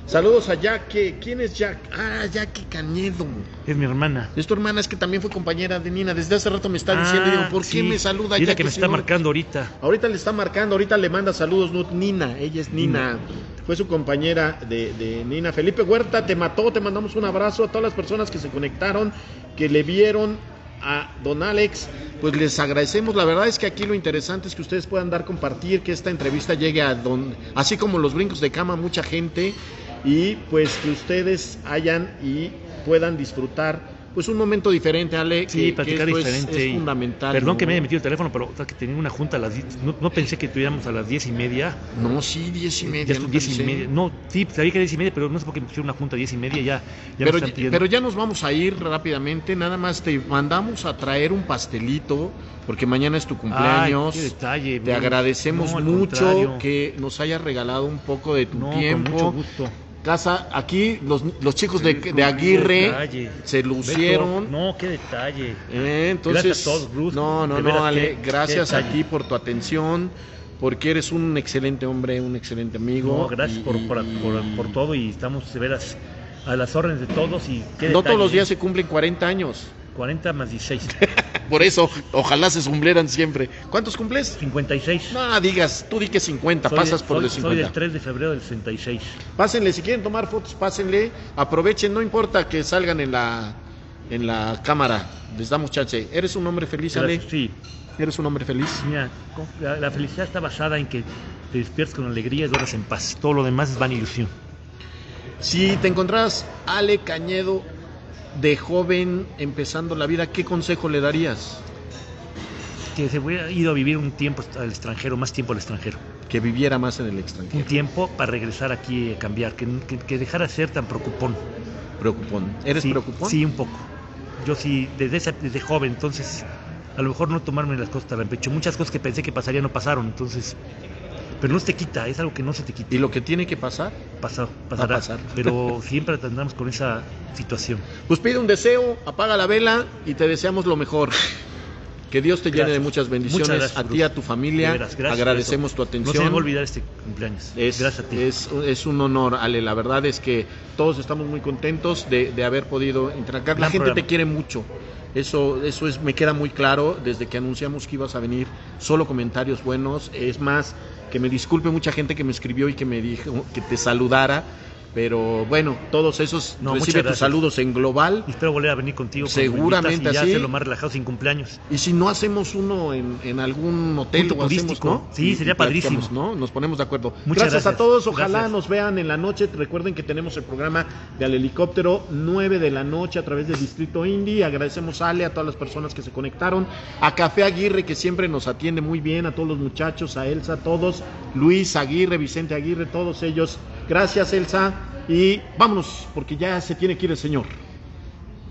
Saludos a Jaque. ¿Quién es Jack? Ah, Jaque Cañedo. Es mi hermana. Es tu hermana, es que también fue compañera de Nina. Desde hace rato me está diciendo, Ah, digo, ¿por sí. qué me saluda Mira Jaque que si está marcando ahorita. Ahorita le está marcando, ahorita le manda saludos, no, Nina, ella es Nina. Fue su compañera de, de Nina. Felipe Huerta te mató, te mandamos un abrazo a todas las personas que se conectaron, que le vieron a don Alex. Pues les agradecemos. La verdad es que aquí lo interesante es que ustedes puedan dar compartir, que esta entrevista llegue a don, así como los brincos de cama, mucha gente. Y pues que ustedes hayan y puedan disfrutar pues un momento diferente, Ale. Sí, que- que platicar esto es- diferente. Es, y- fundamental. Perdón ¿no? que me haya metido el teléfono, pero o sea, que tenía una junta a las 10. No, no pensé que tuviéramos a las diez y media. No, sí, diez y media. Ya no diez y pensé. media. No, sí, sabía que era diez y media, pero no sé por qué me pusieron una junta a diez y media. Ya, ya me Pero, pidiendo. pero ya nos vamos a ir rápidamente. Nada más te mandamos a traer un pastelito, porque mañana es tu cumpleaños. Ay, qué detalle. te agradecemos no, mucho contrario. que nos hayas regalado un poco de tu No, con tiempo. mucho gusto. Casa, aquí los, los chicos de, de Aguirre se lucieron. No, qué detalle. Eh, entonces, Gracias a todos, Bruce. no, no, no, Ale, qué- gracias qué a detalle. ti por tu atención, porque eres un excelente hombre, un excelente amigo. No, gracias y- por, por, y- por- por todo y estamos de veras a las órdenes de todos y qué No detalle, todos los ¿eh? días se cumplen 40 años. 40 más 16. Por eso, ojalá se cumplieran siempre. ¿Cuántos cumples? 56. No, digas, tú di que 50, Soy pasas de- por soy, los soy 50. del 3 de febrero del 66. Pásenle, si quieren tomar fotos, pásenle, aprovechen, no importa que salgan en la en la cámara, les damos chance. ¿Eres un hombre feliz, Ale? Sí, ¿Eres un hombre feliz? mira, la, la felicidad está basada en que te despiertes con alegría y duermas en paz. Todo lo demás es van ilusión. Si te encontraras Ale Cañedo de joven empezando la vida, ¿qué consejo le darías? Que se hubiera ido a vivir un tiempo al extranjero, más tiempo al extranjero. Que viviera más en el Un extranjero. tiempo para regresar aquí a cambiar, que, que, que dejara de ser tan preocupón. Preocupón. ¿Eres sí, preocupón? Sí, un poco. Yo sí, desde, esa- desde joven, entonces, a lo mejor no tomarme las cosas tan pecho. Muchas cosas que pensé que pasarían no pasaron, entonces. Pero no se te quita, es algo que no se te quita. ¿Y lo que tiene que pasar? Pasó, pasará. pasar. Pero siempre andamos con esa situación. Pues pide un deseo, apaga la vela y te deseamos lo mejor. Que Dios te llene Gracias. de muchas bendiciones Muchas gracias, a ti a tu familia. Veras, Agradecemos tu No se me atención. va a olvidar este cumpleaños. Es, gracias a ti. es, es un honor, Ale. La verdad es que todos estamos muy contentos de, de haber podido interactuar. La gente programa. te quiere mucho. Eso, eso es, me queda muy claro desde que anunciamos que ibas a venir. Solo comentarios buenos. Es más, que me disculpe mucha gente que me escribió y que me dijo que te saludara. Pero bueno, todos esos No, recibe tus saludos en global. Y espero volver a venir contigo. Seguramente invitas y ya así. hacerlo más relajado sin cumpleaños. Y si no hacemos uno en, en algún hotel Punto o hacemos, turístico. ¿no? Sí, Y- sería y padrísimo. ¿no? Nos ponemos de acuerdo. Muchas gracias, a gracias. todos. Ojalá Gracias. nos vean en la noche. Recuerden que tenemos el programa de Al Helicóptero 9 de la noche a través del Distrito Indie. Agradecemos a Ale, a todas las personas que se conectaron. A Café Aguirre, que siempre nos atiende muy bien. A todos los muchachos, a Elsa, a todos. Luis Aguirre, Vicente Aguirre, todos ellos. Gracias, Elsa. Y vámonos, porque ya se tiene que ir el señor.